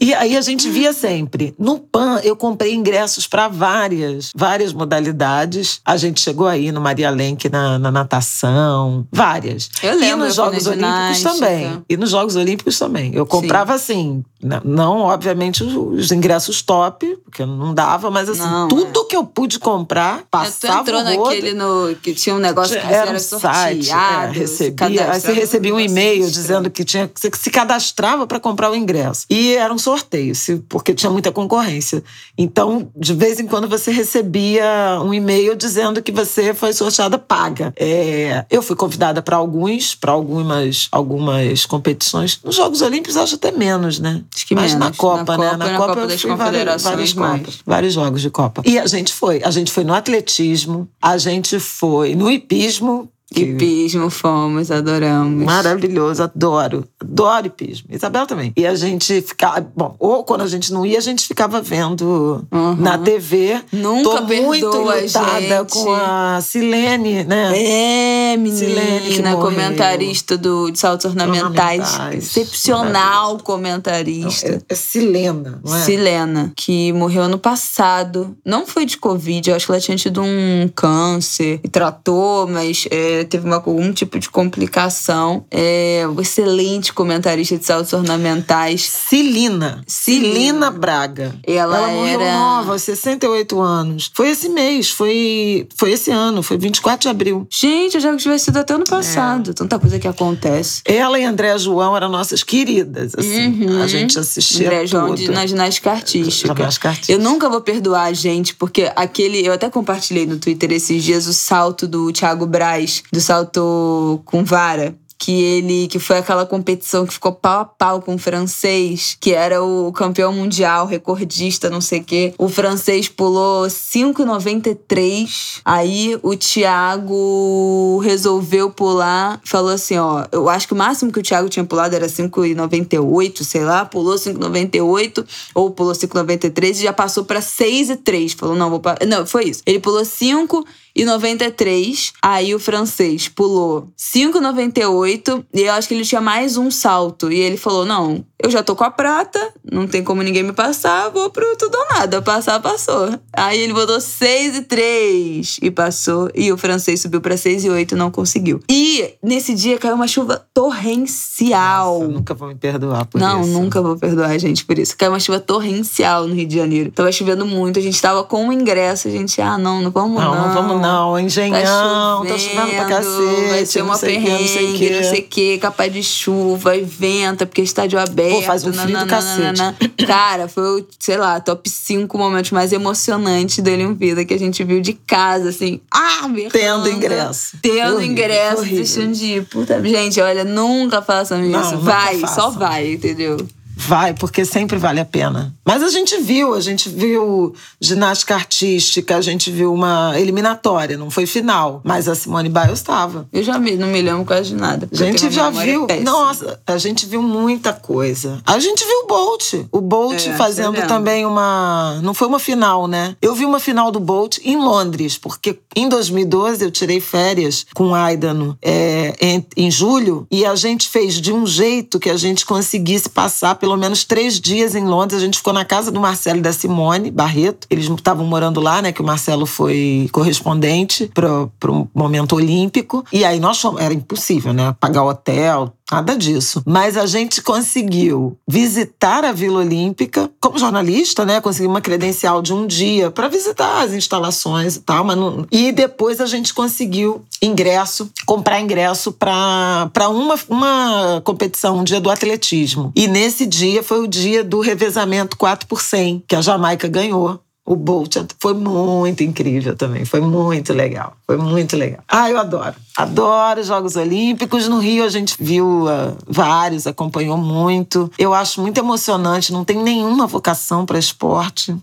E aí a gente via sempre. No PAN, eu comprei ingressos para várias, várias modalidades. A gente chegou aí no Maria Lenk na, na natação, várias. Eu lembro. E nos Jogos Olímpicos também. E nos Jogos Olímpicos também. Eu comprava Sim. assim, não, obviamente, os ingressos top, porque não dava, mas assim, não, tudo é. que eu pude comprar, passava. Tu entrou naquele no, que tinha um negócio que era um site, é, recebia, aí você recebia um e-mail dizendo que tinha que você se cadastrava para comprar o ingresso. E era um sorteio, porque tinha muita concorrência. Então, de vez em quando você recebia um e-mail dizendo que você foi sorteada paga. É, eu fui convidada para alguns, para algumas, algumas competições. Nos Jogos Olímpicos acho até menos, né? Acho que Mas menos. na Copa, na né? Copa, Na, na Copa, Copa das Confederações várias. Copas, vários jogos de Copa. E a gente foi. A gente foi no atletismo, a gente foi no hipismo, Hipismo fomos, adoramos. Maravilhoso, adoro. Adoro hipismo. Isabel também. E a gente ficava. Bom, ou quando a gente não ia, a gente ficava vendo uhum. na TV. Nunca Tô muito lutada com a Silene, né? É, menina. Silene comentarista do, de saltos ornamentais. ornamentais. Excepcional comentarista. Não, é, é Silena, não é? Silena, que morreu ano passado. Não foi de Covid, eu acho que ela tinha tido um câncer e tratou, mas. É, teve uma, algum tipo de complicação. É, excelente comentarista de saltos ornamentais. Cilina. Cilina Braga. Ela, Ela morreu era... nova, aos 68 anos. Foi esse mês, foi, foi esse ano, foi 24 de abril. Gente, eu já tivesse sido até ano passado. É. Tanta coisa que acontece. Ela e Andréa João eram nossas queridas, assim. Uhum. A gente assistia André João de, na ginástica artística. Ginástica artística. Eu nunca vou perdoar a gente, porque aquele... Eu até compartilhei no Twitter esses dias o salto do Thiago Braz do salto com vara que ele que foi aquela competição que ficou pau a pau com o francês, que era o campeão mundial, recordista, não sei o quê. O francês pulou 5,93. Aí o Thiago resolveu pular, falou assim, ó, eu acho que o máximo que o Thiago tinha pulado era 5,98, sei lá, pulou 5,98 ou pulou 5,93 e já passou para 6,3. Falou, não, vou Não, foi isso. Ele pulou 5 e 93. Aí o francês pulou 5,98 e eu acho que ele tinha mais um salto. E ele falou: Não, eu já tô com a prata, não tem como ninguém me passar, vou pro tudo ou nada. Passar, passou. Aí ele botou 6 e 3 e passou. E o francês subiu pra 6 e 8 e não conseguiu. E nesse dia caiu uma chuva torrencial. Nossa, nunca vou me perdoar por não, isso. Não, nunca vou perdoar a gente por isso. Caiu uma chuva torrencial no Rio de Janeiro. Tava chovendo muito, a gente tava com o ingresso. A gente, ah, não, não vamos não. Não, não vamos não. Engenhão, tá chovendo, tá chovendo pra cacete. Vai ser uma perrengue, não sei o que. Não sei o que, capaz de chuva e venta, porque estádio aberto. Pô, faz um frio do cacete. Cara, foi o, sei lá, top 5 momentos mais emocionantes dele em vida que a gente viu de casa, assim. Ah, berrando, Tendo ingresso. Tendo horrível, ingresso, deixando de ir. Puta, gente, olha, nunca façam isso. Não, vai, só vai, entendeu? Vai, porque sempre vale a pena. Mas a gente viu, a gente viu ginástica artística, a gente viu uma eliminatória, não foi final. Mas a Simone Biles estava. Eu já me, não me lembro quase de nada. A gente já viu. Nossa, a gente viu muita coisa. A gente viu o Bolt. O Bolt é, fazendo também uma. Não foi uma final, né? Eu vi uma final do Bolt em Londres, porque em 2012 eu tirei férias com o Aidano é, em, em julho e a gente fez de um jeito que a gente conseguisse passar pelo menos três dias em Londres. A gente ficou na casa do Marcelo e da Simone Barreto. Eles estavam morando lá, né? Que o Marcelo foi correspondente para o momento olímpico. E aí nós fomos, era impossível, né? Pagar hotel, Nada disso. Mas a gente conseguiu visitar a Vila Olímpica como jornalista, né? Consegui uma credencial de um dia para visitar as instalações e tal. Mas não... E depois a gente conseguiu ingresso, comprar ingresso para uma, uma competição, um dia do atletismo. E nesse dia foi o dia do revezamento 4 por 100, que a Jamaica ganhou o Bolt foi muito incrível também, foi muito legal, foi muito legal. Ah, eu adoro, adoro os Jogos Olímpicos. No Rio a gente viu uh, vários, acompanhou muito. Eu acho muito emocionante, não tem nenhuma vocação para esporte.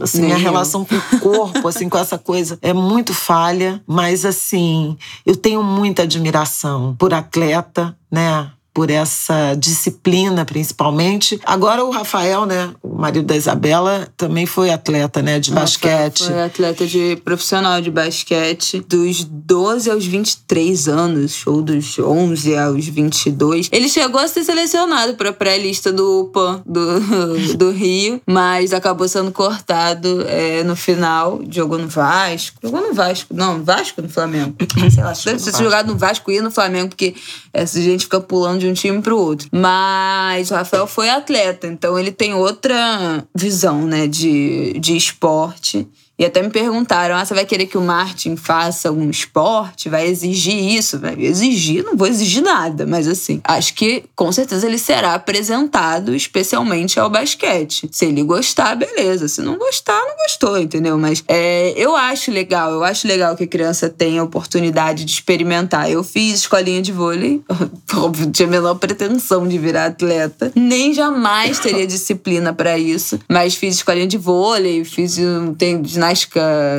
Assim, Nem a relação com o corpo, assim, com essa coisa é muito falha, mas assim, eu tenho muita admiração por atleta, né? Por essa disciplina, principalmente. Agora o Rafael, né, o marido da Isabela, também foi atleta, né, de basquete. Foi atleta de profissional de basquete dos 12 aos 23 anos, ou dos 11 aos 22. Ele chegou a ser selecionado para pré-lista do UPA do, do Rio, mas acabou sendo cortado é, no final. Jogou no Vasco. Jogou no Vasco. Não, Vasco no Flamengo. Sei lá, deve ter jogado no Vasco e no Flamengo, porque essa gente fica pulando de um time pro outro. Mas o Rafael foi atleta, então ele tem outra visão, né, de, de esporte. E até me perguntaram: ah, você vai querer que o Martin faça um esporte? Vai exigir isso? Vai exigir? Não vou exigir nada, mas assim, acho que com certeza ele será apresentado especialmente ao basquete. Se ele gostar, beleza. Se não gostar, não gostou, entendeu? Mas é, eu acho legal, eu acho legal que a criança tenha a oportunidade de experimentar. Eu fiz escolinha de vôlei, óbvio, tinha a menor pretensão de virar atleta, nem jamais teria disciplina para isso, mas fiz escolinha de vôlei, fiz tem.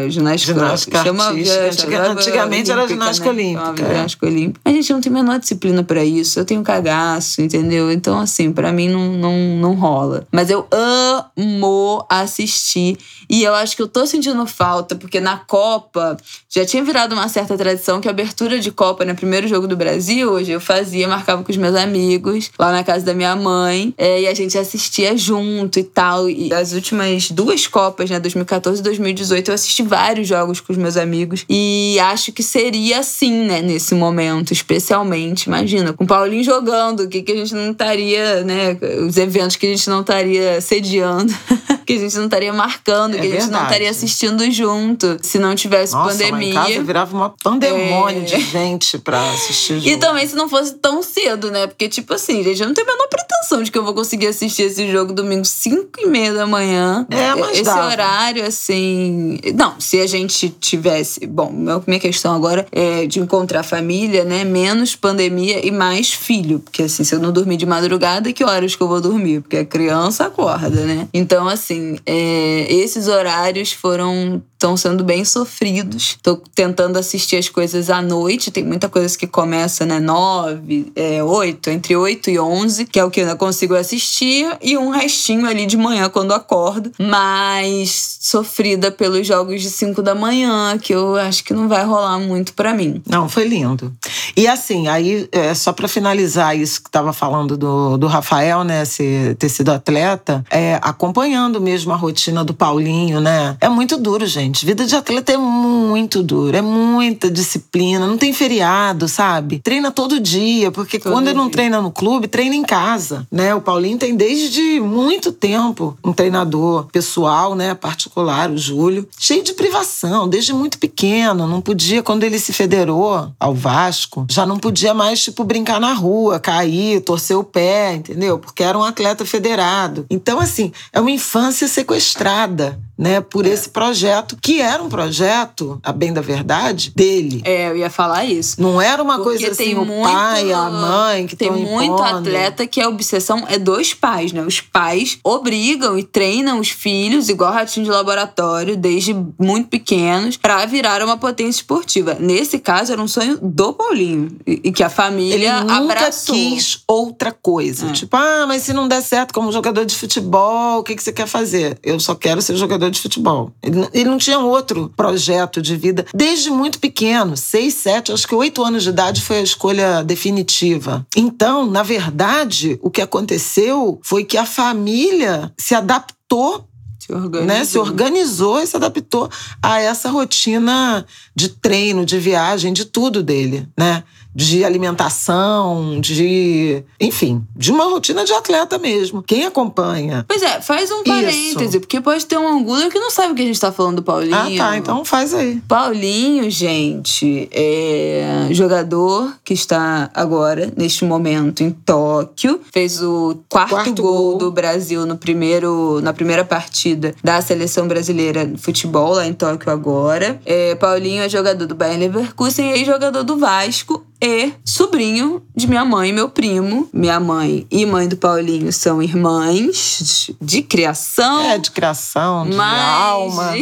Ginástica, ginástica chama, artística. antigamente era ginástica né? olímpica. É. Ginástica olímpica. A gente não tem a menor disciplina para isso. Eu tenho cagaço, entendeu? Então, assim, para mim não, não, não rola. Mas eu amo assistir. E eu acho que eu tô sentindo falta, porque na Copa já tinha virado uma certa tradição que a abertura de Copa, no né, primeiro jogo do Brasil, hoje eu fazia, marcava com os meus amigos, lá na casa da minha mãe. É, e a gente assistia junto e tal. E as últimas duas Copas, né, 2014 e 2018, 2018 eu assisti vários jogos com os meus amigos e acho que seria assim, né, nesse momento, especialmente. Imagina, com o Paulinho jogando, o que, que a gente não estaria, né, os eventos que a gente não estaria sediando, que a gente não estaria marcando, é que a gente não estaria assistindo junto, se não tivesse Nossa, pandemia. Lá em casa virava uma pandemônio é... de gente pra assistir jogo. E também se não fosse tão cedo, né? Porque, tipo assim, gente, eu não tenho a menor pretensão de que eu vou conseguir assistir esse jogo domingo 5 e meia da manhã. É, mas Esse dava. horário, assim, não, se a gente tivesse. Bom, minha questão agora é de encontrar família, né? Menos pandemia e mais filho. Porque assim, se eu não dormir de madrugada, que horas que eu vou dormir? Porque a criança acorda, né? Então, assim, é, esses horários foram estão sendo bem sofridos. Tô tentando assistir as coisas à noite. Tem muita coisa que começa, né? Nove, é, oito, entre oito e onze, que é o que eu consigo assistir, e um restinho ali de manhã quando acordo. Mas sofrida pelos jogos de cinco da manhã, que eu acho que não vai rolar muito para mim. Não, foi lindo. E assim, aí, é, só para finalizar isso que tava falando do, do Rafael, né? Ser, ter sido atleta, é, acompanhando mesmo a rotina do Paulinho, né? É muito duro, gente gente. Vida de atleta é muito duro, é muita disciplina, não tem feriado, sabe? Treina todo dia, porque todo quando dia. ele não treina no clube, treina em casa, né? O Paulinho tem desde muito tempo um treinador pessoal, né, particular, o Júlio, cheio de privação, desde muito pequeno, não podia quando ele se federou ao Vasco, já não podia mais tipo brincar na rua, cair, torcer o pé, entendeu? Porque era um atleta federado. Então assim, é uma infância sequestrada né, por é. esse projeto, que era um projeto, a bem da verdade, dele. É, eu ia falar isso. Não era uma Porque coisa assim, o muito, pai, a mãe que Tem muito impondo. atleta que a obsessão é dos pais, né? Os pais obrigam e treinam os filhos, igual ratinho de laboratório, desde muito pequenos, para virar uma potência esportiva. Nesse caso, era um sonho do Paulinho. E que a família Ele nunca abraçou. quis outra coisa. É. Tipo, ah, mas se não der certo como jogador de futebol, o que, que você quer fazer? Eu só quero ser jogador de futebol. Ele, ele não tinha outro projeto de vida desde muito pequeno, seis, sete, acho que oito anos de idade foi a escolha definitiva. Então, na verdade, o que aconteceu foi que a família se adaptou se organizou. Né, se organizou e se adaptou a essa rotina de treino, de viagem, de tudo dele, né? De alimentação, de. Enfim, de uma rotina de atleta mesmo. Quem acompanha. Pois é, faz um parêntese, Isso. porque pode ter um angulo que não sabe o que a gente tá falando do Paulinho. Ah, tá, então faz aí. Paulinho, gente, é jogador que está agora, neste momento, em Tóquio. Fez o quarto, quarto gol, gol do Brasil no primeiro, na primeira partida da seleção brasileira de futebol lá em Tóquio agora. É, Paulinho é jogador do Bayern Leverkusen e jogador do Vasco e sobrinho de minha mãe e meu primo. Minha mãe e mãe do Paulinho são irmãs de criação. É, de criação, de mas... alma.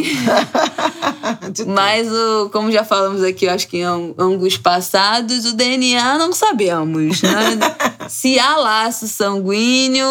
de mas, o, como já falamos aqui, eu acho que em ângulos passados, o DNA não sabemos. Né? se há laço sanguíneo,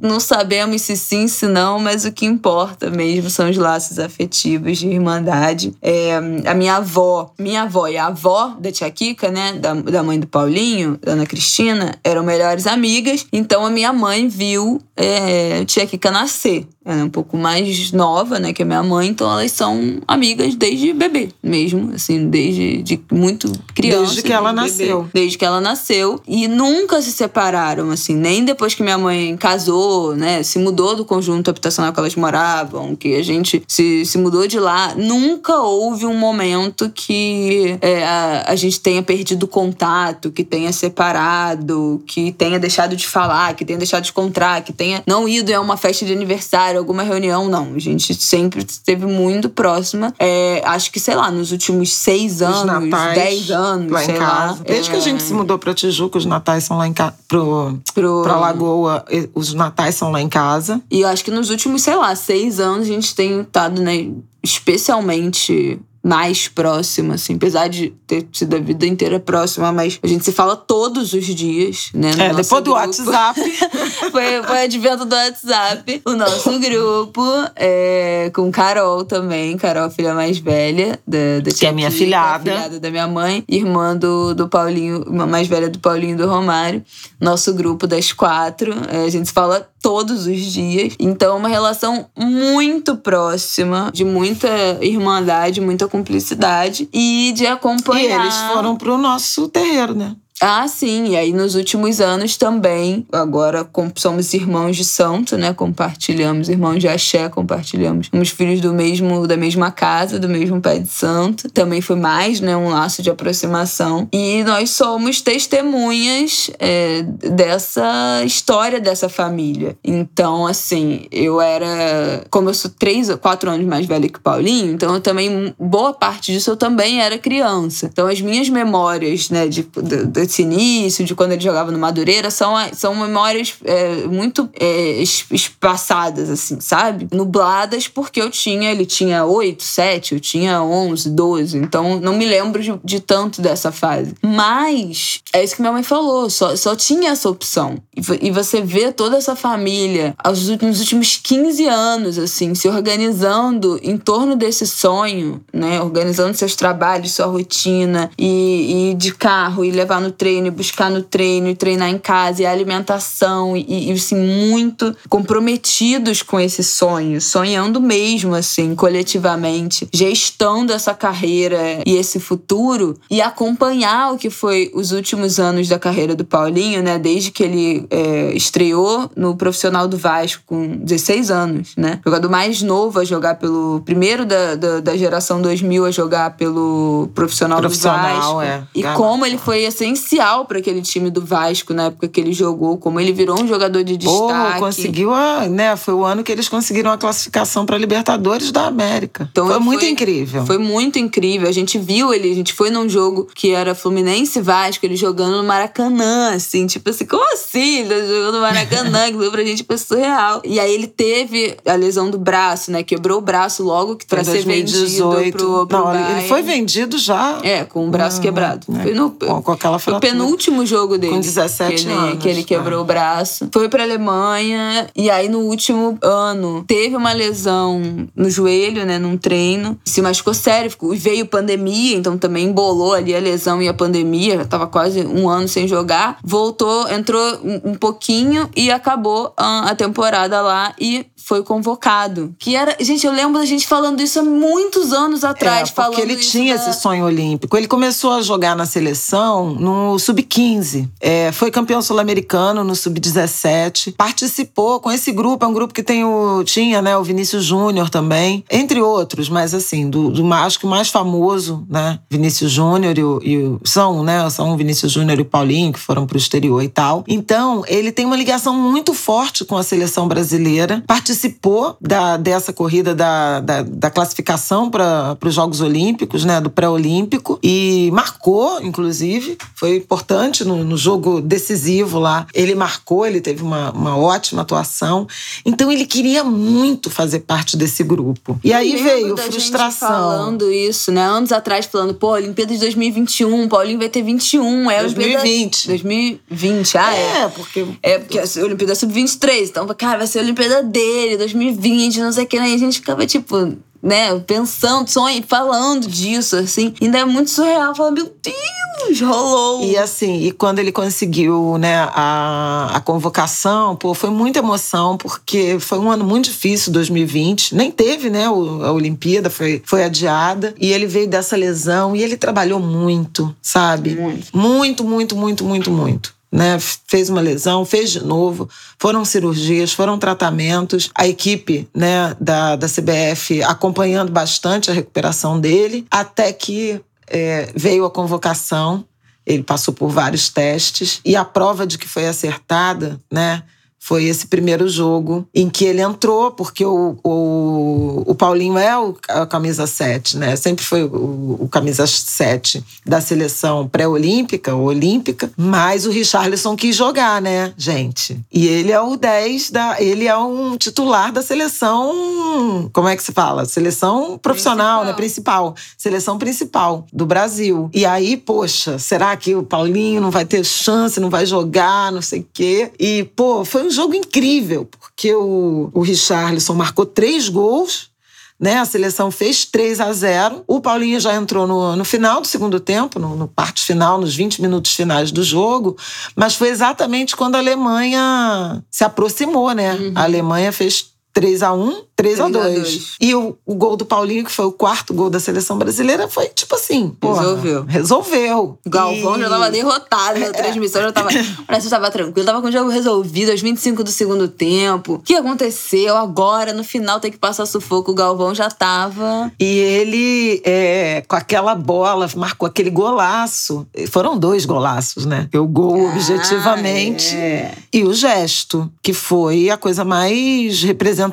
não sabemos se sim, se não, mas o que importa mesmo são os laços afetivos de irmandade. É, a minha avó, minha avó e a avó da tia Kika, né, da da, mãe do Paulinho, Ana Cristina, eram melhores amigas. Então a minha mãe viu é, Tia Kika nascer. Ela é um pouco mais nova, né, que a minha mãe, então elas são amigas desde bebê mesmo, assim, desde de muito criança. Desde que ela bebê, nasceu. Desde que ela nasceu. E nunca se separaram, assim, nem depois que minha mãe casou, né, se mudou do conjunto habitacional que elas moravam, que a gente se, se mudou de lá. Nunca houve um momento que é, a, a gente tenha perdido contato, que tenha separado, que tenha deixado de falar, que tenha deixado de encontrar, que tenha não ido a uma festa de aniversário alguma reunião, não. A gente sempre esteve muito próxima. É, acho que, sei lá, nos últimos seis anos, natais, dez anos, lá sei lá. Desde é... que a gente se mudou pra Tijuca, os natais são lá em casa. Pro, pro... Pra Lagoa, os natais são lá em casa. E eu acho que nos últimos, sei lá, seis anos a gente tem estado, né, especialmente mais próxima, assim, apesar de ter sido a vida inteira próxima, mas a gente se fala todos os dias, né? é, depois grupo. do WhatsApp. foi, foi advento do WhatsApp. O nosso grupo, é, com Carol também, Carol, filha mais velha da, da Que é minha filhada. filhada da minha mãe, irmã do, do Paulinho, mais velha do Paulinho do Romário. Nosso grupo das quatro. É, a gente se fala todos os dias. Então, é uma relação muito próxima, de muita irmandade, muita cumplicidade e de acompanhar. E eles foram pro nosso terreiro, né? Ah, sim. E aí, nos últimos anos também, agora somos irmãos de santo, né? Compartilhamos, irmãos de axé, compartilhamos. Somos filhos do mesmo, da mesma casa, do mesmo pai de santo. Também foi mais, né? Um laço de aproximação. E nós somos testemunhas é, dessa história dessa família. Então, assim, eu era. Como eu sou três, quatro anos mais velha que Paulinho, então eu também, boa parte disso eu também era criança. Então, as minhas memórias, né, de, de desse início, de quando ele jogava no Madureira, são, são memórias é, muito é, espaçadas, assim, sabe? Nubladas, porque eu tinha, ele tinha 8, 7, eu tinha 11, 12, então não me lembro de, de tanto dessa fase. Mas é isso que minha mãe falou, só, só tinha essa opção. E, e você vê toda essa família aos, nos últimos 15 anos, assim, se organizando em torno desse sonho, né? Organizando seus trabalhos, sua rotina, e, e de carro, e levar no treino, e buscar no treino, e treinar em casa, e a alimentação, e, e assim, muito comprometidos com esse sonho, sonhando mesmo, assim, coletivamente, gestando essa carreira e esse futuro, e acompanhar o que foi os últimos anos da carreira do Paulinho, né? Desde que ele é, estreou no profissional do Vasco com 16 anos, né? Jogador mais novo a jogar pelo. Primeiro da, da, da geração 2000 a jogar pelo profissional, profissional do Vasco. É. E como ele foi essencial essencial para aquele time do Vasco na época que ele jogou, como ele virou um jogador de destaque. Oh, conseguiu a, né? Foi o ano que eles conseguiram a classificação para Libertadores da América. Então, foi muito foi, incrível. Foi muito incrível. A gente viu ele, a gente foi num jogo que era Fluminense Vasco, ele jogando no Maracanã, assim, tipo assim, como assim? Ele tá jogando no Maracanã, que foi pra gente foi surreal. E aí ele teve a lesão do braço, né? Quebrou o braço logo que para ser vendido pro, pro Não, ele foi vendido já. É, com o braço quebrado. Né? Foi no, com, com aquela o penúltimo jogo dele. Com 17 que ele, anos. Que ele quebrou é. o braço. Foi pra Alemanha. E aí, no último ano, teve uma lesão no joelho, né? Num treino. Se machucou sério. Ficou, veio pandemia, então também embolou ali a lesão e a pandemia. Já tava quase um ano sem jogar. Voltou, entrou um, um pouquinho e acabou a, a temporada lá. E foi convocado. Que era. Gente, eu lembro da gente falando isso há muitos anos atrás. É, porque ele tinha da... esse sonho olímpico. Ele começou a jogar na seleção num no sub-15. É, foi campeão sul-americano no sub-17. Participou com esse grupo, é um grupo que tem o, tinha né, o Vinícius Júnior também, entre outros, mas assim, do, do acho que o mais famoso, né? Vinícius Júnior e, o, e o, são, né? São o Vinícius Júnior e o Paulinho, que foram para o exterior e tal. Então, ele tem uma ligação muito forte com a seleção brasileira. Participou da, dessa corrida da, da, da classificação para os Jogos Olímpicos, né? Do pré-olímpico. E marcou, inclusive. Foi importante no, no, jogo decisivo lá. Ele marcou, ele teve uma, uma ótima atuação. Então, ele queria muito fazer parte desse grupo. E aí veio frustração. falando isso, né? Anos atrás, falando, pô, Olimpíada de 2021, Paulinho vai ter 21. É 2020. 2020, ah, é. É, porque. É, porque a Olimpíada é sub-23. Então, cara, vai ser a Olimpíada dele, 2020, não sei o que. Aí a gente ficava tipo né, pensando, sonho, falando disso, assim. Ainda é muito surreal. Fala, meu Deus, rolou. E assim, e quando ele conseguiu, né, a, a convocação, pô, foi muita emoção, porque foi um ano muito difícil, 2020. Nem teve, né, a Olimpíada, foi, foi adiada. E ele veio dessa lesão e ele trabalhou muito, sabe? Muito, muito, muito, muito, muito. muito né? Fez uma lesão, fez de novo, foram cirurgias, foram tratamentos. A equipe, né, da, da CBF acompanhando bastante a recuperação dele, até que é, veio a convocação. Ele passou por vários testes e a prova de que foi acertada, né? Foi esse primeiro jogo em que ele entrou, porque o, o, o Paulinho é o, a camisa 7, né? Sempre foi o, o camisa 7 da seleção pré-olímpica, olímpica, mas o Richarlison quis jogar, né, gente? E ele é o 10 da. Ele é um titular da seleção. Como é que se fala? Seleção profissional, principal. né? Principal. Seleção principal do Brasil. E aí, poxa, será que o Paulinho não vai ter chance, não vai jogar, não sei o quê? E, pô, foi um jogo incrível, porque o, o Richarlison marcou três gols né? A seleção fez 3 a 0. O Paulinho já entrou no, no final do segundo tempo, no, no parte final, nos 20 minutos finais do jogo, mas foi exatamente quando a Alemanha se aproximou, né? Uhum. A Alemanha fez 3 a 1 3 a 2 E o, o, gol do Paulinho, que foi o quarto gol da seleção brasileira, foi tipo assim. Porra, resolveu. Resolveu. O Galvão e... já tava derrotado na é. transmissão, já tava. Parece que tava tranquilo, tava com o jogo resolvido, aos 25 do segundo tempo. O que aconteceu? Agora, no final, tem que passar sufoco. O Galvão já tava. E ele, é, com aquela bola, marcou aquele golaço. Foram dois golaços, né? O gol, ah, objetivamente, é. e o gesto, que foi a coisa mais representativa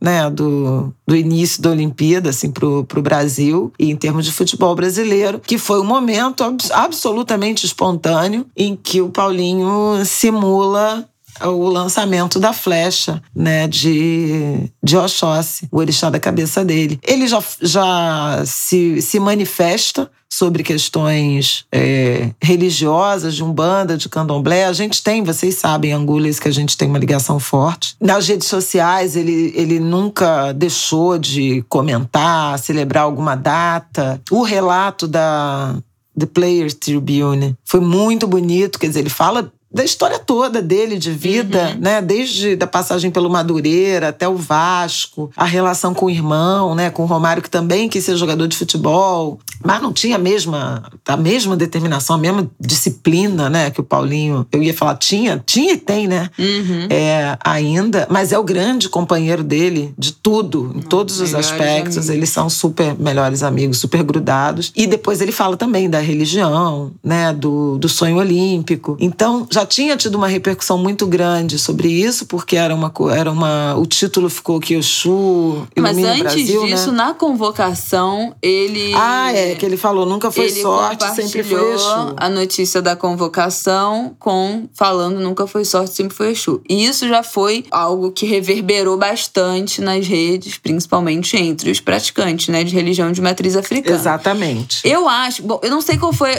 né, do, do início da Olimpíada assim, para o Brasil e em termos de futebol brasileiro, que foi um momento absolutamente espontâneo em que o Paulinho simula o lançamento da flecha, né, de, de Oxóssi, o orixá da cabeça dele. Ele já, já se, se manifesta sobre questões é, religiosas, de Umbanda, de Candomblé. A gente tem, vocês sabem, Angulas, que a gente tem uma ligação forte. Nas redes sociais, ele, ele nunca deixou de comentar, celebrar alguma data. O relato da The Player Tribune foi muito bonito, quer dizer, ele fala da história toda dele de vida, uhum. né? Desde da passagem pelo Madureira até o Vasco, a relação com o irmão, né? Com o Romário, que também quis ser jogador de futebol, mas não tinha a mesma, a mesma determinação, a mesma disciplina, né? Que o Paulinho, eu ia falar, tinha, tinha e tem, né? Uhum. É, ainda, mas é o grande companheiro dele de tudo, em todos os aspectos. Amigos. Eles são super melhores amigos, super grudados. E depois ele fala também da religião, né? Do, do sonho olímpico. Então, já já tinha tido uma repercussão muito grande sobre isso, porque era uma, era uma o título ficou que Exu Mas antes Brasil, disso, né? na convocação, ele Ah, é, que ele falou, nunca foi sorte, sempre foi Exu. a notícia da convocação com falando nunca foi sorte, sempre foi Exu. E isso já foi algo que reverberou bastante nas redes, principalmente entre os praticantes, né, de religião de matriz africana. Exatamente. Eu acho, bom, eu não sei qual foi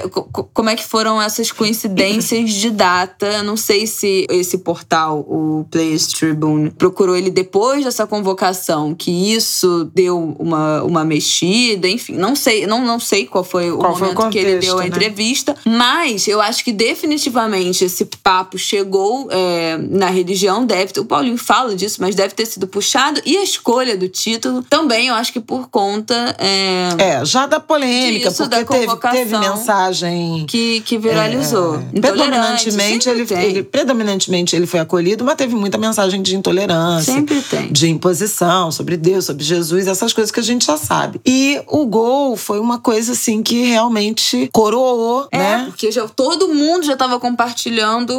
como é que foram essas coincidências de data Não sei se esse portal, o Players Tribune, procurou ele depois dessa convocação, que isso deu uma, uma mexida, enfim, não sei, não, não sei qual foi o Qual momento foi o que ele contexto, deu a né? entrevista, mas eu acho que definitivamente esse papo chegou é, na religião, deve o Paulinho fala disso, mas deve ter sido puxado, e a escolha do título também, eu acho que por conta é, É, já da polêmica, Disso, porque da teve, convocação. teve mensagem. que, que viralizou. é, Intolerante, predominantemente ele, ele- predominantemente ele foi acolhido, mas teve muita mensagem de intolerância, Sempre tem. de imposição sobre Deus, sobre Jesus, essas coisas que a gente já sabe. E o gol foi uma coisa assim que realmente coroou, É, né? porque já, todo mundo já estava compartilhando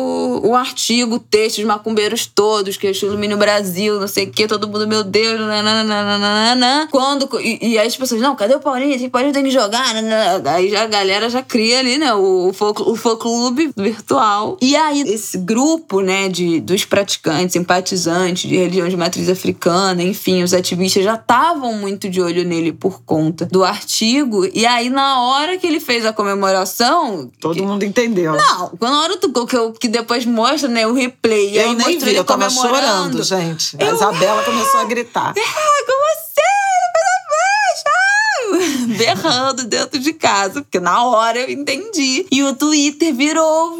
o artigo, o texto, os macumbeiros todos, que é Ilumínio Brasil, não sei o quê, todo mundo, meu Deus, nananana. Quando. E, e aí as pessoas, não, cadê o Paulinho? O Paulinho tem que jogar. nanana. Aí já, a galera já cria ali, né, o, fã, o fã-clube virtual. E aí, esse grupo, né, de, dos praticantes, simpatizantes de religião de matriz africana, enfim, os ativistas já estavam muito de olho nele por conta do artigo. E aí, na hora que ele fez a comemoração, Todo mundo entendeu. não, quando a hora do que, eu- que depois mostra, né, o replay. e eu aí nem vi, ele eu tava chorando, gente. A Eu- Isabela começou a gritar. Ah, como assim? Berrando dentro de casa, porque na hora eu entendi. E o Twitter virou.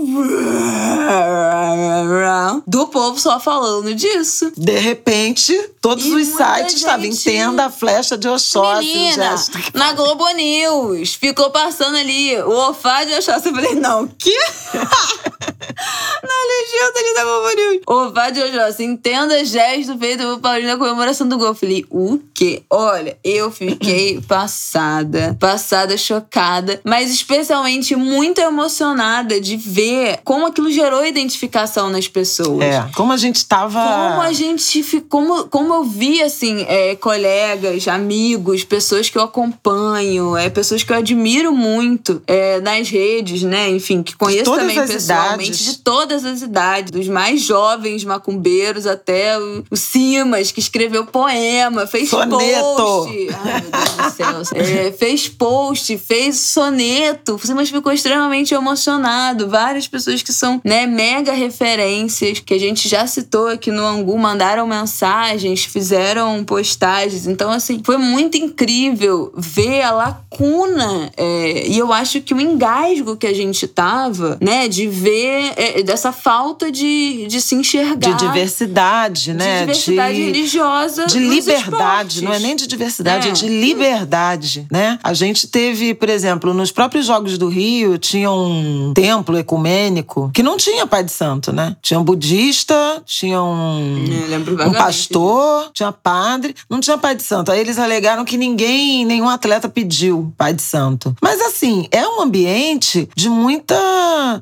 Do povo só falando disso. De repente, todos E os sites estavam entenda a flecha de Oxóssi. o Menina, que na Globo News, ficou passando ali o Ofá de Oxóssi. Eu falei, não, o quê? na legenda ali da Globo News. Ofá de Oxóssi, entenda gesto feito pelo Paulinho na comemoração do gol. Eu falei, o quê? Olha, eu fiquei passada, passada, chocada, mas especialmente muito emocionada de ver como aquilo gerou identificação nas pessoas. É, como a gente tava. Como a gente fica. Como, como eu vi, assim, é, colegas, amigos, pessoas que eu acompanho, é, pessoas que eu admiro muito é, nas redes, né? Enfim, que conheço também pessoalmente, idades. de todas as idades, dos mais jovens macumbeiros até o, o Simas, que escreveu poema, fez Soneto. post. Ai, meu Deus do céu. É, fez post, fez soneto. O Simas ficou extremamente emocionado. Várias pessoas que são, né, mega referências, que a gente já citou aqui no Angu, mandaram mensagens, fizeram postagens. Então, assim, foi muito incrível ver a lacuna. é, e eu acho que o engasgo que a gente tava, né, de ver é, dessa falta de, de se enxergar. De diversidade, né? De diversidade religiosa. de liberdade, esportes. não é nem de diversidade, é, É. de liberdade, né? A gente teve, por exemplo, nos próprios Jogos do Rio, tinha um templo ecumênico que não tinha pai de santo, né? Tinha um budista, tinha um, lembro um pastor, tinha padre, não tinha pai de santo. Aí eles alegaram que ninguém, nenhum atleta pediu pai de santo. Mas assim, é um ambiente de muita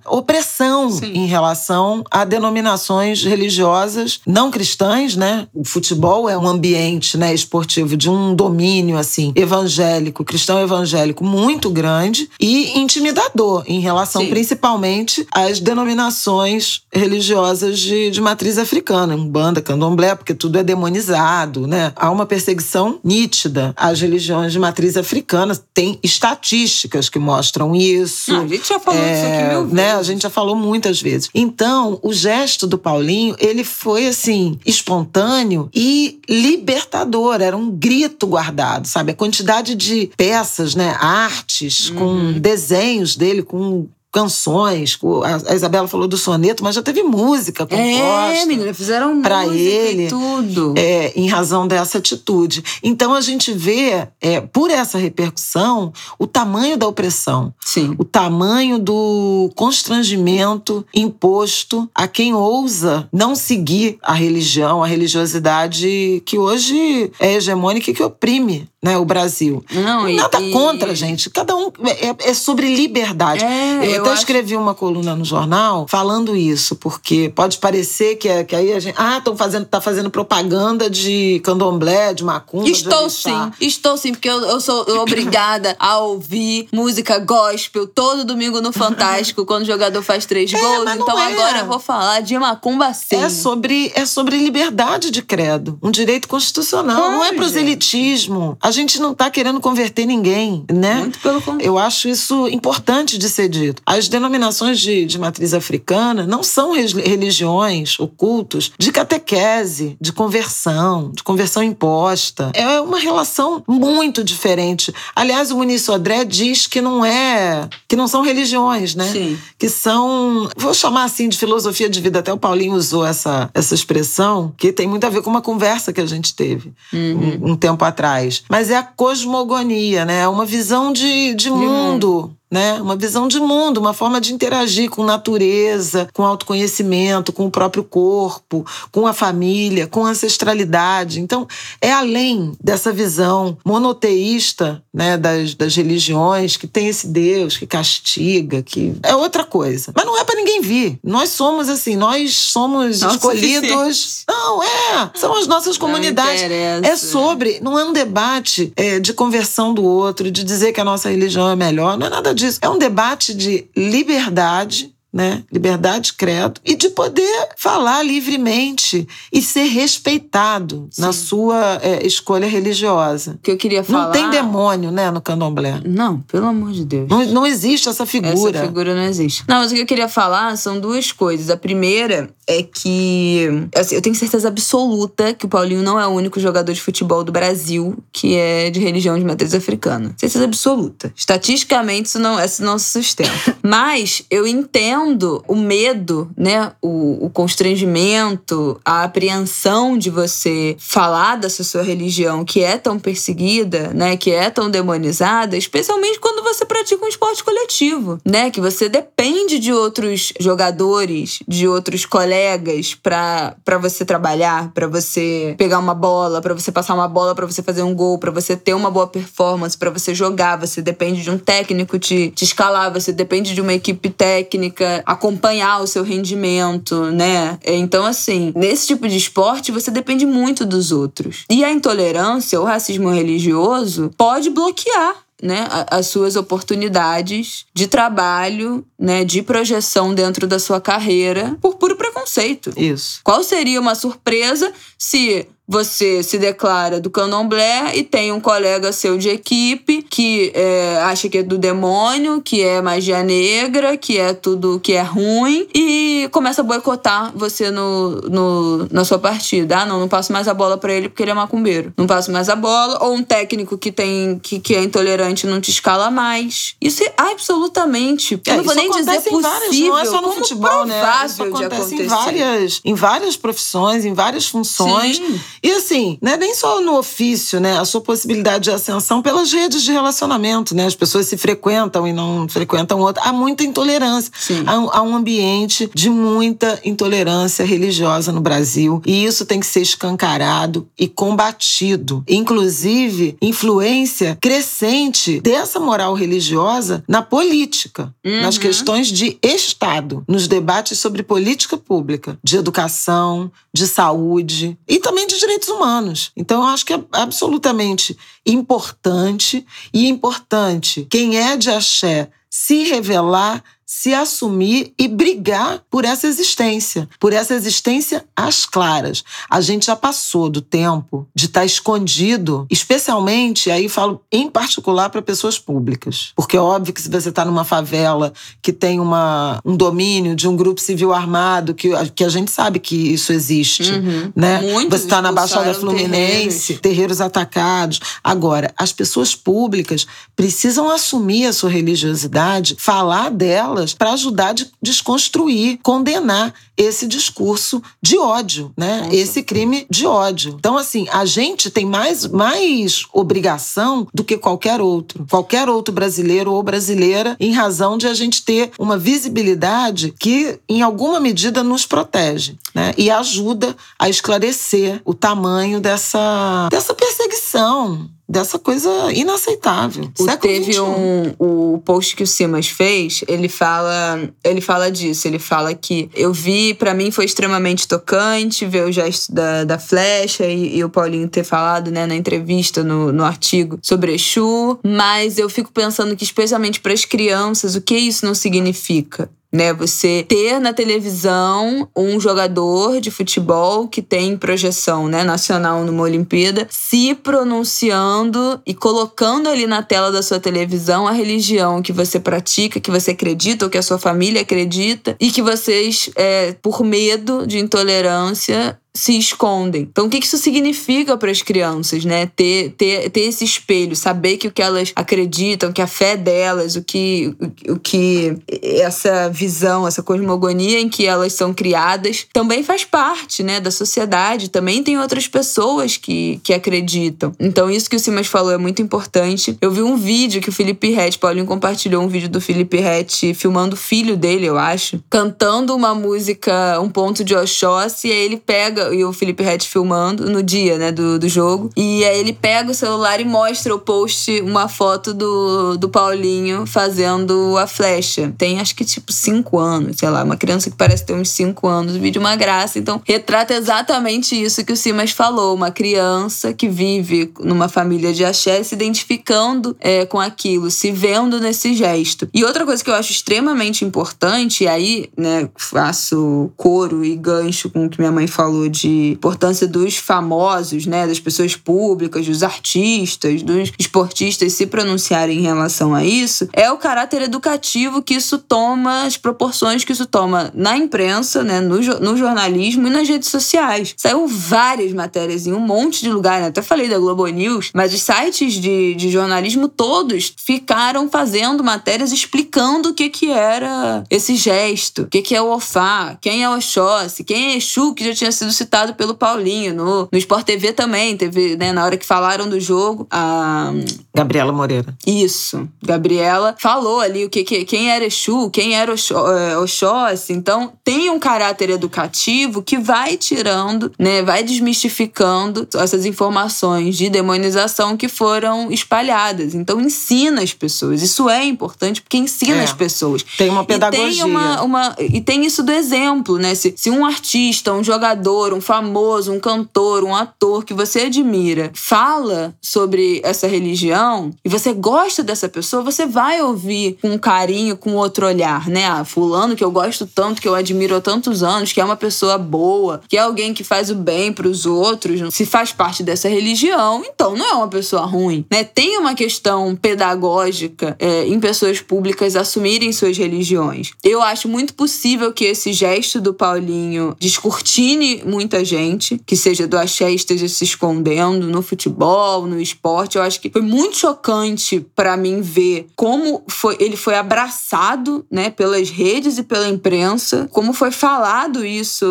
opressão Sim. em relação a denominações religiosas não cristãs, né? O futebol é um ambiente, né, esportivo de um domínio assim evangélico, cristão evangélico muito grande e intimidador em relação Sim. principalmente às denominações religiosas de, de matriz africana, umbanda, candomblé, porque tudo é demonizado, né? Há uma perseguição nítida às religiões de matriz africana, tem estatísticas que mostram isso. Não, a gente já falou disso aqui mil né? A gente já falou muitas vezes. Então, o gesto do Paulinho, ele foi assim, espontâneo e libertador. Era um grito guardado, sabe? A quantidade de peças, né? Artes, Uhum. com desenhos dele, com canções. A a Isabela falou do soneto, mas já teve música composta. É, menina, fizeram pra música ele, e tudo. É, em razão dessa atitude. Então a gente vê, é, por essa repercussão, o tamanho da opressão Sim. o tamanho do constrangimento imposto a quem ousa não seguir a religião, a religiosidade que hoje é hegemônica e que oprime né, o Brasil. Não, e- Nada e- contra, gente. Cada um é, é sobre liberdade. É, eu, eu até acho- escrevi uma coluna no jornal falando isso, porque pode parecer que, é, que aí a gente. Ah, estão fazendo, tá fazendo propaganda de candomblé, de macumba. de Estou orixá. sim, estou sim, porque eu, eu sou obrigada a ouvir música gospel todo domingo no Fantástico, quando o jogador faz três gols. É, não Então é. agora eu vou falar de macumba sim. É sobre, é sobre liberdade de credo, um direito constitucional. Claro, não é gente. proselitismo. A gente não está querendo converter ninguém, né? Muito pelo contrário. Eu acho isso importante de ser dito. As denominações de, de matriz africana não são religiões ou cultos de catequese, de conversão, de conversão imposta. É uma relação muito diferente. Aliás, o Muniz Sodré diz que não é, que não são religiões, né? Sim. Que são, vou chamar assim de filosofia de vida. Até o Paulinho usou essa, essa expressão que tem muito a ver com uma conversa que a gente teve uhum. um, um tempo atrás. Mas é a cosmogonia, né? É uma visão de, de, de mundo. mundo né? Uma visão de mundo, uma forma de interagir com natureza, com autoconhecimento, com o próprio corpo, com a família, com a ancestralidade. Então, é além dessa visão monoteísta, né, das, das religiões, que tem esse Deus que castiga, que é outra coisa. Mas não é para ninguém vir. Nós somos assim, nós somos Nossa, escolhidos. Não, é. São as nossas comunidades. É sobre, não é um debate é, de conversão do outro, de dizer que a nossa religião é melhor, não é nada disso disso. É um debate de liberdade né? Liberdade de credo e de poder falar livremente e ser respeitado Sim. na sua é, escolha religiosa. que eu queria falar. Não tem demônio, né, no candomblé. Não, pelo amor de Deus. Não, não existe essa figura. Essa figura não existe. Não, mas o que eu queria falar são duas coisas. A primeira é que assim, eu tenho certeza absoluta que o Paulinho não é o único jogador de futebol do Brasil que é de religião de matriz africana. Certeza absoluta. Estatisticamente isso não, isso não se sustenta. mas eu entendo o medo, né? O, o constrangimento, a apreensão de você falar dessa sua religião que é tão perseguida, né? Que é tão demonizada, especialmente quando você pratica um esporte coletivo, né? Que você depende de outros jogadores, de outros colegas para você trabalhar, para você pegar uma bola, para você passar uma bola, para você fazer um gol, para você ter uma boa performance, para você jogar. Você depende de um técnico te, te escalar, você depende de uma equipe técnica acompanhar o seu rendimento, né? Então, assim, nesse tipo de esporte você depende muito dos outros. E a intolerância, o racismo religioso, pode bloquear né, as suas oportunidades de trabalho, né, de projeção dentro da sua carreira por puro preconceito. Isso. Qual seria uma surpresa se você se declara do candomblé e tem um colega seu de equipe que é, acha que é do demônio, que é magia negra, que é tudo que é ruim e começa a boicotar você no, no, na sua partida. Ah, não, não passo mais a bola para ele porque ele é macumbeiro. Não passo mais a bola. Ou um técnico que tem que, que é intolerante não te escala mais. Isso é absolutamente. É, eu não vou nem dizer possível. Várias, não é só no futebol, né? Isso acontece em várias, em várias profissões, em várias funções. Sim. E assim, não é nem só no ofício, né? A sua possibilidade de ascensão pelas redes de relacionamento, né? As pessoas se frequentam e não frequentam outra. Há muita intolerância. Há, há um ambiente de muita intolerância religiosa no Brasil. E isso tem que ser escancarado e combatido. Inclusive, influência crescente dessa moral religiosa na política, uhum. nas questões de Estado, nos debates sobre política pública, de educação, de saúde e também de direitos humanos. Então, eu acho que é absolutamente importante e importante quem é de axé se revelar se assumir e brigar por essa existência, por essa existência às claras. A gente já passou do tempo de estar tá escondido, especialmente, aí falo em particular para pessoas públicas. Porque é óbvio que se você está numa favela que tem uma, um domínio de um grupo civil armado, que, que a gente sabe que isso existe, uhum. né? Muitos você está na Baixada Fluminense, terreiros. terreiros atacados. Agora, as pessoas públicas precisam assumir a sua religiosidade, falar dela para ajudar a de desconstruir, condenar esse discurso de ódio, né? Nossa. Esse crime de ódio. Então, assim, a gente tem mais, mais obrigação do que qualquer outro, qualquer outro brasileiro ou brasileira, em razão de a gente ter uma visibilidade que, em alguma medida, nos protege, né? E ajuda a esclarecer o tamanho dessa, dessa perseguição dessa coisa inaceitável. O, teve um o post que o Simas fez, ele fala, ele fala disso, ele fala que eu vi, para mim foi extremamente tocante ver o gesto da, da flecha e, e o Paulinho ter falado, né, na entrevista, no, no artigo sobre Exu, mas eu fico pensando que especialmente para as crianças, o que isso não significa? Né? Você ter na televisão um jogador de futebol que tem projeção, né, nacional numa Olimpíada, se pronunciando e colocando ali na tela da sua televisão a religião que você pratica, que você acredita ou que a sua família acredita e que vocês, é, por medo de intolerância, se escondem. Então, o que isso significa para as crianças, né? Ter, ter, ter esse espelho, saber que o que elas acreditam, que a fé delas, o que, o, o que essa visão, essa cosmogonia em que elas são criadas, também faz parte, né, da sociedade. Também tem outras pessoas que, que acreditam. Então, isso que o Simas falou é muito importante. Eu vi um vídeo que o Felipe Rett, Paulinho compartilhou um vídeo do Felipe Rett filmando o filho dele, eu acho, cantando uma música, um ponto de Oxóssi, e aí ele pega e o Felipe Red filmando no dia, né, do, do jogo. E aí ele pega o celular e mostra o post, uma foto do, do Paulinho fazendo a flecha. Tem acho que tipo 5 anos, sei lá, uma criança que parece ter uns 5 anos. O vídeo é uma graça. Então, retrata exatamente isso que o Simas falou. Uma criança que vive numa família de axé se identificando é, com aquilo, se vendo nesse gesto. E outra coisa que eu acho extremamente importante, e aí, né, faço coro e gancho com o que minha mãe falou de importância dos famosos, né, das pessoas públicas, dos artistas, dos esportistas se pronunciarem em relação a isso, é o caráter educativo que isso toma, as proporções que isso toma na imprensa, né, no, no jornalismo e nas redes sociais. Saiu várias matérias em um monte de lugar, né? até falei da Globo News, mas os sites de, de jornalismo todos ficaram fazendo matérias explicando o que que era esse gesto, o que que é o Ofá, quem é o Oxóssi, quem é Exu, que já tinha sido citado pelo Paulinho. No, no Sport TV também, teve, né, na hora que falaram do jogo, a. Gabriela Moreira. Isso. Gabriela falou ali o que, que quem era Exu, quem era é, Oxóssi. Então, tem um caráter educativo que vai tirando, né, vai desmistificando essas informações de demonização que foram espalhadas. Então, ensina as pessoas. Isso é importante porque ensina é. as pessoas. Tem uma pedagogia. E tem, uma, uma, e tem isso do exemplo, né? Se, se um artista, um jogador, um famoso, um cantor, um ator que você admira fala sobre essa religião e você gosta dessa pessoa, você vai ouvir com carinho, com outro olhar, né? Ah, fulano que eu gosto tanto, que eu admiro há tantos anos, que é uma pessoa boa, que é alguém que faz o bem para os outros, se faz parte dessa religião, então não é uma pessoa ruim, né? Tem uma questão pedagógica é, em pessoas públicas assumirem suas religiões. Eu acho muito possível que esse gesto do Paulinho descortine muita gente, que seja do axé esteja se escondendo no futebol, no esporte. Eu acho que foi muito chocante para mim ver como foi, ele foi abraçado, né, pelas redes e pela imprensa, como foi falado isso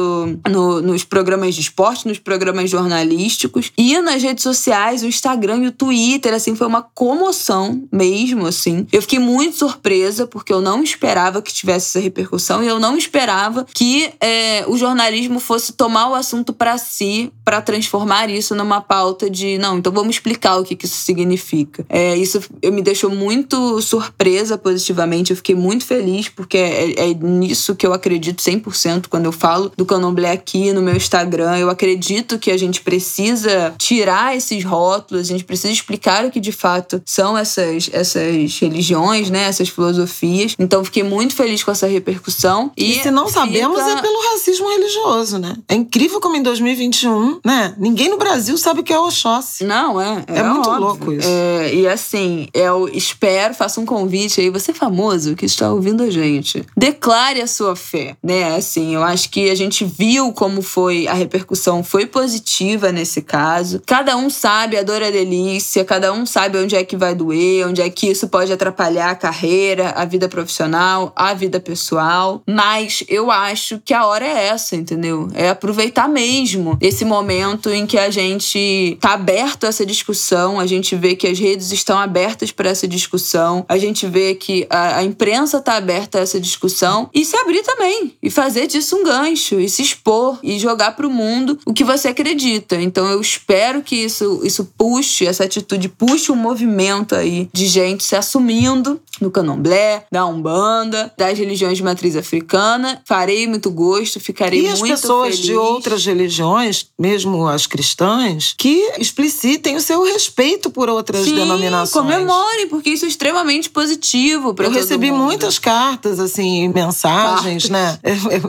no, nos programas de esporte, nos programas jornalísticos e nas redes sociais, o Instagram e o Twitter, assim, foi uma comoção mesmo, assim. Eu fiquei muito surpresa porque eu não esperava que tivesse essa repercussão e eu não esperava que é, o jornalismo fosse tomar o assunto para si, para transformar isso numa pauta de, não, então vamos explicar o que, que isso significa. É, isso me deixou muito surpresa positivamente, eu fiquei muito feliz, porque é, é nisso que eu acredito 100% quando eu falo do candomblé aqui no meu Instagram. Eu acredito que a gente precisa tirar esses rótulos, a gente precisa explicar o que de fato são essas, essas religiões, né, essas filosofias. Então fiquei muito feliz com essa repercussão. E, e se não sabemos é pelo racismo religioso, né? É incrível como em 2021, né? Ninguém no Brasil sabe o que é Oxóssi. Não, é. É, é muito óbvio. louco isso. É, e assim, eu espero, faço um convite aí, você é famoso que está ouvindo a gente. Declare a sua fé, né? Assim, eu acho que a gente viu como foi a repercussão, foi positiva nesse caso. Cada um sabe, a dor é delícia, cada um sabe onde é que vai doer, onde é que isso pode atrapalhar a carreira, a vida profissional, a vida pessoal. Mas eu acho que a hora é essa, entendeu? É a aproveitar mesmo esse momento em que a gente tá aberto a essa discussão, a gente vê que as redes estão abertas para essa discussão, a gente vê que a, a imprensa tá aberta a essa discussão e se abrir também e fazer disso um gancho e se expor e jogar para o mundo o que você acredita. Então eu espero que isso isso puxe essa atitude puxe um movimento aí de gente se assumindo no candomblé, da umbanda, das religiões de matriz africana. Farei muito gosto, ficarei e muito as pessoas feliz. de outras religiões, mesmo as cristãs, que explicitem o seu respeito por outras Sim, denominações. comemorem, porque isso é extremamente positivo para Eu recebi mundo. muitas cartas, assim, mensagens, né?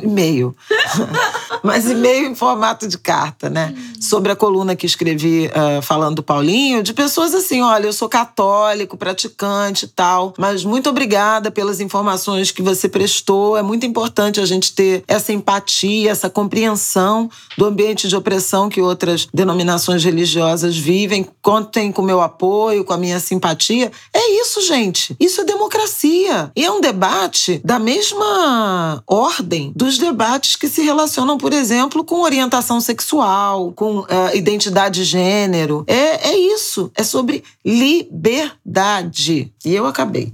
E-mail. Mas e-mail em formato de carta, né? Sobre a coluna que escrevi uh, falando do Paulinho, de pessoas assim: olha, eu sou católico, praticante e tal, mas muito obrigada pelas informações que você prestou. É muito importante a gente ter essa empatia, essa compreensão do ambiente de opressão que outras denominações religiosas vivem. Contem com o meu apoio, com a minha simpatia. É isso, gente. Isso é democracia. E é um debate da mesma ordem dos debates que se relacionam, por exemplo, com orientação sexual, com uh, identidade de gênero. É, é isso. É sobre liberdade. E eu acabei.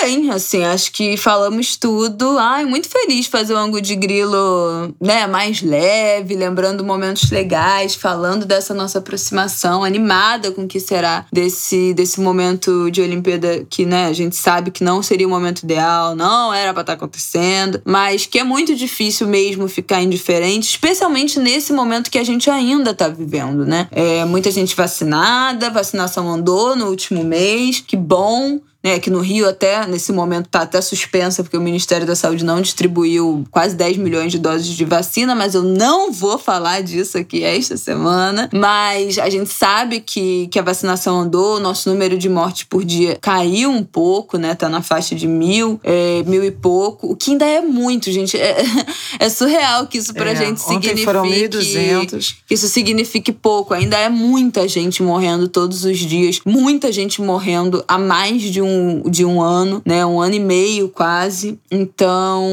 Também, assim, acho que falamos tudo. Ai, muito feliz fazer o ângulo de grilo, né, mais leve, lembrando momentos legais, falando dessa nossa aproximação, animada com o que será desse, desse momento de Olimpíada que, né, a gente sabe que não seria o momento ideal, não era para estar tá acontecendo, mas que é muito difícil mesmo ficar indiferente, especialmente nesse momento que a gente ainda tá vivendo, né? É, muita gente vacinada, vacinação andou no último mês, que bom né, que no Rio até nesse momento está até suspensa porque o Ministério da Saúde não distribuiu quase 10 milhões de doses de vacina, mas eu não vou falar disso aqui esta semana. Mas a gente sabe que, que a vacinação andou, o nosso número de mortes por dia caiu um pouco, né? Tá na faixa de mil, é, mil e pouco, o que ainda é muito, gente. É, é surreal que isso pra é, gente signifique. Foram 1.200. Que isso signifique pouco. Ainda é muita gente morrendo todos os dias, muita gente morrendo há mais de um um, de um ano, né? Um ano e meio quase. Então,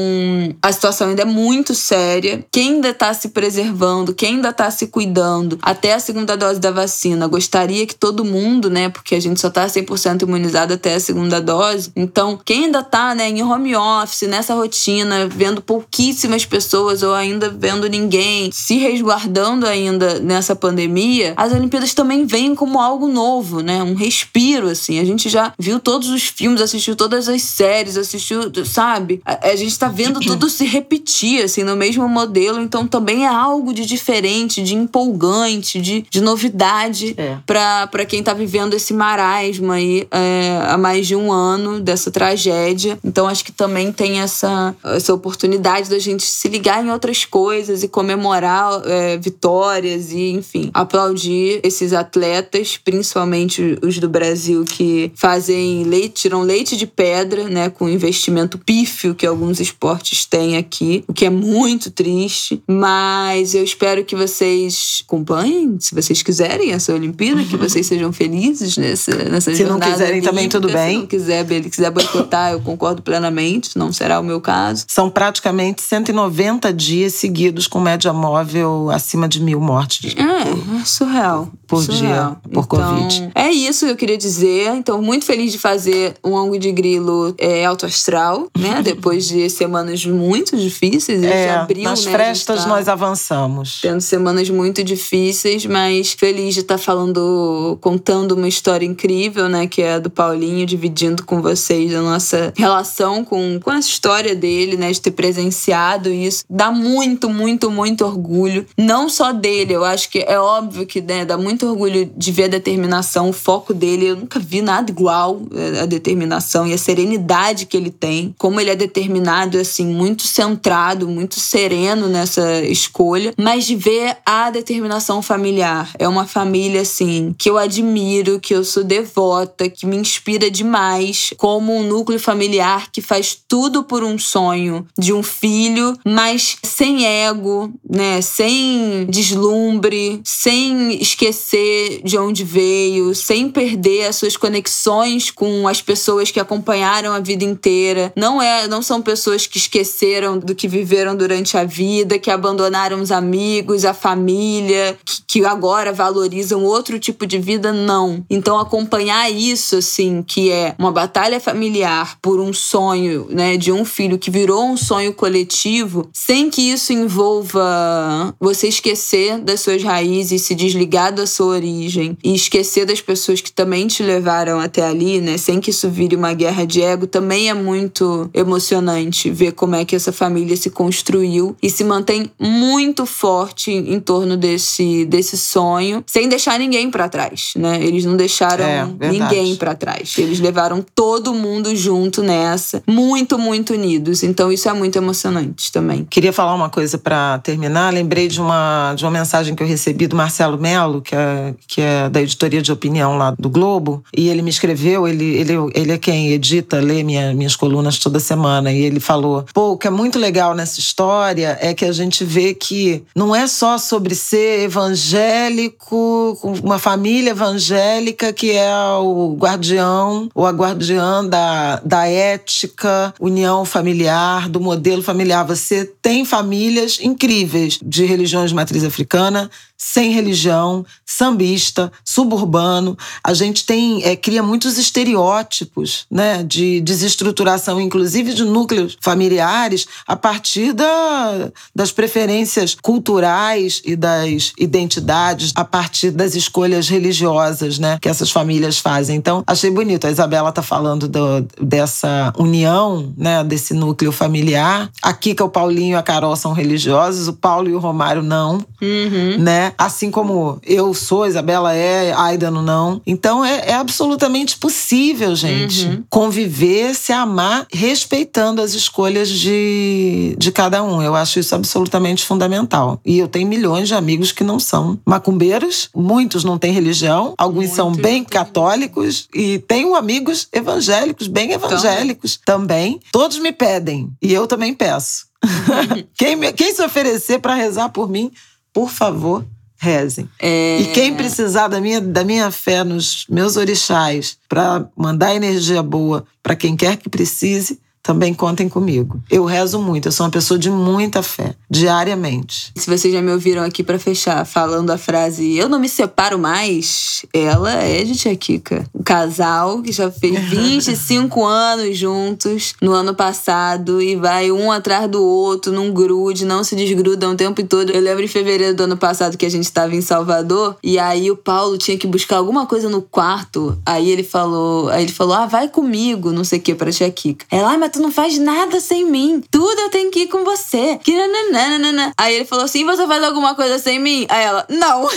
a situação ainda é muito séria. Quem ainda está se preservando, quem ainda está se cuidando até a segunda dose da vacina, gostaria que todo mundo, né? Porque a gente só está 100% imunizado até a segunda dose. Então, quem ainda está né, em home office, nessa rotina, vendo pouquíssimas pessoas ou ainda vendo ninguém, se resguardando ainda nessa pandemia, as Olimpíadas também vêm como algo novo, né? Um respiro, assim. A gente já viu todos os filmes, assistiu todas as séries, assistiu, sabe? A, a gente tá vendo tudo se repetir, assim, no mesmo modelo. Então também é algo de diferente, de empolgante, de, de novidade é. para quem tá vivendo esse marasmo aí é, há mais de um ano dessa tragédia. Então acho que também tem essa, essa oportunidade da gente se ligar em outras coisas e comemorar é, vitórias e, enfim, aplaudir esses atletas, principalmente os do Brasil que fazem leite, tiram leite de pedra, né, com o investimento pífio que alguns esportes têm aqui, o que é muito triste. Mas eu espero que vocês acompanhem, se vocês quiserem, essa Olimpíada, que vocês sejam felizes nessa, nessa se jornada. Se não quiserem, olímpica, também tudo bem. Se não quiser, ele quiser boicotar, eu concordo plenamente, não será o meu caso. São praticamente 190 dias seguidos com média móvel acima de mil mortes. É, é surreal. Por surreal. dia, por então, Covid. É isso que eu queria dizer. Então, muito feliz de fazer um ângulo de grilo é, alto astral, né? Depois de semanas muito difíceis. É, abril, nas né, frestas tá nós avançamos. Tendo semanas muito difíceis, mas feliz de estar tá falando, contando uma história incrível, né? Que é a do Paulinho, dividindo com vocês a nossa relação com, com essa história dele, né? De ter presenciado isso. Dá muito, muito, muito orgulho. Não só dele, eu acho que é óbvio que né, dá muito orgulho de ver a determinação, o foco dele. Eu nunca vi nada igual a determinação e a serenidade que ele tem, como ele é determinado, assim, muito centrado, muito sereno nessa escolha, mas de ver a determinação familiar. É uma família, assim, que eu admiro, que eu sou devota, que me inspira demais, como um núcleo familiar que faz tudo por um sonho de um filho, mas sem ego, né? Sem deslumbre, sem esquecer de onde veio, sem perder as suas conexões com as pessoas que acompanharam a vida inteira. Não é, não são pessoas que esqueceram do que viveram durante a vida, que abandonaram os amigos, a família, que, que agora valorizam outro tipo de vida, não. Então acompanhar isso assim, que é uma batalha familiar por um sonho, né, de um filho que virou um sonho coletivo, sem que isso envolva você esquecer das suas raízes, se desligar da sua origem e esquecer das pessoas que também te levaram até ali, né? Sem que isso vire uma guerra de ego, também é muito emocionante ver como é que essa família se construiu e se mantém muito forte em torno desse, desse sonho, sem deixar ninguém para trás, né? Eles não deixaram é, ninguém para trás. Eles levaram todo mundo junto nessa, muito, muito unidos. Então isso é muito emocionante também. Queria falar uma coisa para terminar. Lembrei de uma, de uma mensagem que eu recebi do Marcelo Melo, que é, que é da editoria de opinião lá do Globo, e ele me escreveu, ele, ele, ele é quem edita, lê minha, minhas colunas toda semana, e ele falou: pô, o que é muito legal nessa história é que a gente vê que não é só sobre ser evangélico, uma família evangélica que é o guardião ou a guardiã da, da ética, união familiar, do modelo familiar. Você tem famílias incríveis de religiões de matriz africana, sem religião, sambista, suburbano. A gente tem é, cria muitos estereótipos, né, de desestruturação, inclusive de núcleos familiares, a partir da, das preferências culturais e das identidades, a partir das escolhas religiosas, né, que essas famílias fazem. Então, achei bonito. A Isabela tá falando do, dessa união, né, desse núcleo familiar. Aqui que o Paulinho e a Carol são religiosos, o Paulo e o Romário não, uhum. né? Assim como eu sou, Isabela é, Aidano não. Então é, é absolutamente possível, gente, uhum. conviver, se amar, respeitando as escolhas de, de cada um. Eu acho isso absolutamente fundamental. E eu tenho milhões de amigos que não são macumbeiros, muitos não têm religião, alguns Muito são bem católicos e tenho amigos evangélicos, bem evangélicos também. também. Todos me pedem e eu também peço. quem, me, quem se oferecer para rezar por mim, por favor, rezem. É... E quem precisar da minha, da minha fé nos meus orixás para mandar energia boa para quem quer que precise, também contem comigo. Eu rezo muito, eu sou uma pessoa de muita fé, diariamente. Se vocês já me ouviram aqui para fechar falando a frase Eu não me separo mais, ela é de Tia Kika. O casal que já fez 25 anos juntos no ano passado e vai um atrás do outro num grude, não se desgrudam o tempo todo. Eu lembro em fevereiro do ano passado que a gente estava em Salvador e aí o Paulo tinha que buscar alguma coisa no quarto. Aí ele falou, aí ele falou: "Ah, vai comigo", não sei o que para Tia Kika. Ela: "Ah, mas não faz nada sem mim. Tudo eu tenho que ir com você. Que nananana. Aí ele falou assim: você faz alguma coisa sem mim? Aí ela, não.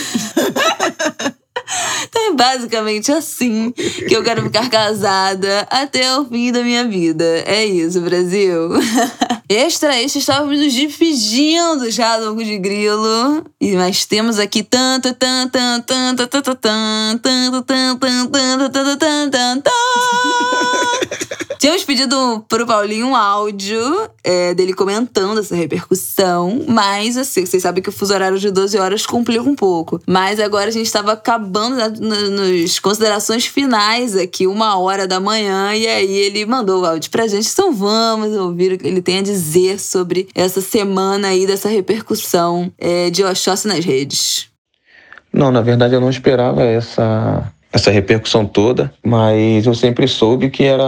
Então é basicamente assim que eu quero ficar casada até o fim da minha vida. É isso, Brasil. Extra, este estávamos nos despedindo já do Longo de Grilo. E mas temos aqui tanto, tanto, tanto, tanto, tanto, tanto, tanto, tanto, tanto, tanto, tanto, tanto. Tínhamos pedido pro Paulinho um áudio é, dele comentando essa repercussão, mas assim, vocês sabem que o fuso horário de 12 horas complica um pouco. Mas agora a gente estava acabando nas considerações finais aqui, uma hora da manhã, e aí ele mandou o áudio pra gente. Então vamos ouvir o que ele tem a dizer sobre essa semana aí dessa repercussão é, de Oxóssi nas redes. Não, na verdade eu não esperava essa essa repercussão toda, mas eu sempre soube que era,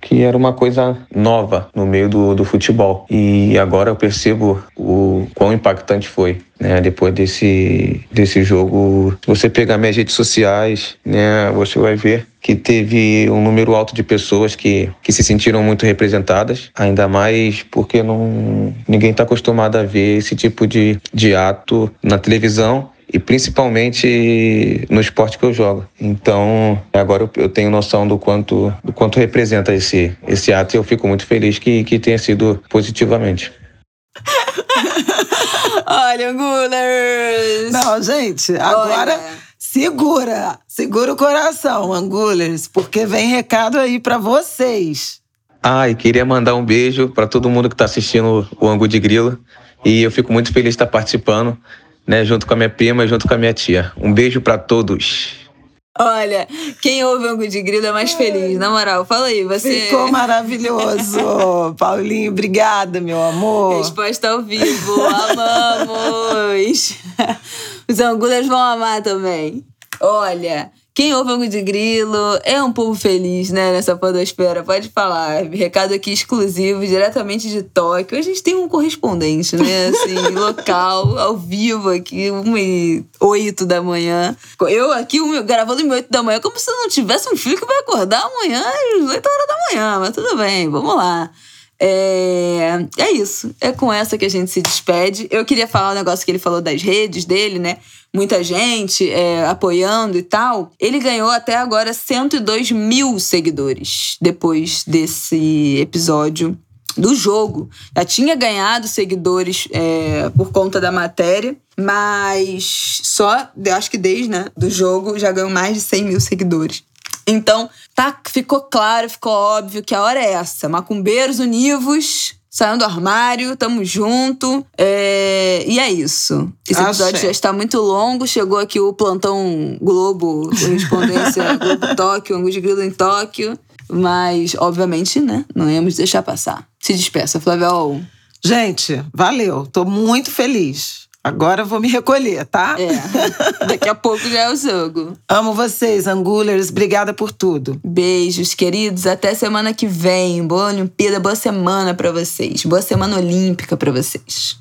que era uma coisa nova no meio do, do futebol. E agora eu percebo o quão impactante foi. Né, depois desse, desse jogo, se você pegar minhas redes sociais, né, você vai ver que teve um número alto de pessoas que, que se sentiram muito representadas, ainda mais porque não, ninguém está acostumado a ver esse tipo de, de ato na televisão e principalmente no esporte que eu jogo. Então, agora eu tenho noção do quanto, do quanto representa esse, esse ato e eu fico muito feliz que, que tenha sido positivamente. Olha, Angulers! Não, gente, agora Olha. segura, segura o coração, Angulers, porque vem recado aí para vocês. Ah, e queria mandar um beijo para todo mundo que está assistindo o Angu de Grilo. E eu fico muito feliz de estar participando né, junto com a minha prima, junto com a minha tia. Um beijo para todos. Olha, quem ouve Angu de Grilo é mais feliz, na moral. Fala aí, você. Ficou maravilhoso. Paulinho, obrigada, meu amor. Resposta ao vivo. Amamos. Os angulers vão amar também. Olha, Quem ouve Angu de Grilo é um povo feliz, né, nessa podosfera. Pode falar. Recado aqui exclusivo, diretamente de Tóquio. A gente tem um correspondente, né, assim, local, ao vivo aqui, 1 e 8 da manhã. Eu aqui gravando 1 e 8 da manhã, como se eu não tivesse um filho que vai acordar amanhã às 8 horas da manhã. Mas tudo bem, vamos lá. É, é isso. É com essa que a gente se despede. Eu queria falar um negócio que ele falou das redes dele, né? Muita gente é, apoiando e tal. Ele ganhou até agora 102 mil seguidores depois desse episódio do jogo. Já tinha ganhado seguidores é, por conta da matéria, mas só, acho que desde né, do jogo já ganhou mais de 100 mil seguidores. Então, tá, ficou claro, ficou óbvio que a hora é essa. Macumbeiros univos, saindo do armário, tamo junto. É... E é isso. Esse episódio Achei. já está muito longo. Chegou aqui o plantão Globo, correspondência Globo Tóquio, Angus de Grilo em Tóquio. Mas, obviamente, né? Não íamos deixar passar. Se despeça, Flávio. Gente, valeu. Tô muito feliz. Agora eu vou me recolher, tá? É. Daqui a pouco já é o jogo. Amo vocês, Angulers. Obrigada por tudo. Beijos, queridos. Até semana que vem. Boa Olimpíada, boa semana para vocês. Boa semana olímpica para vocês.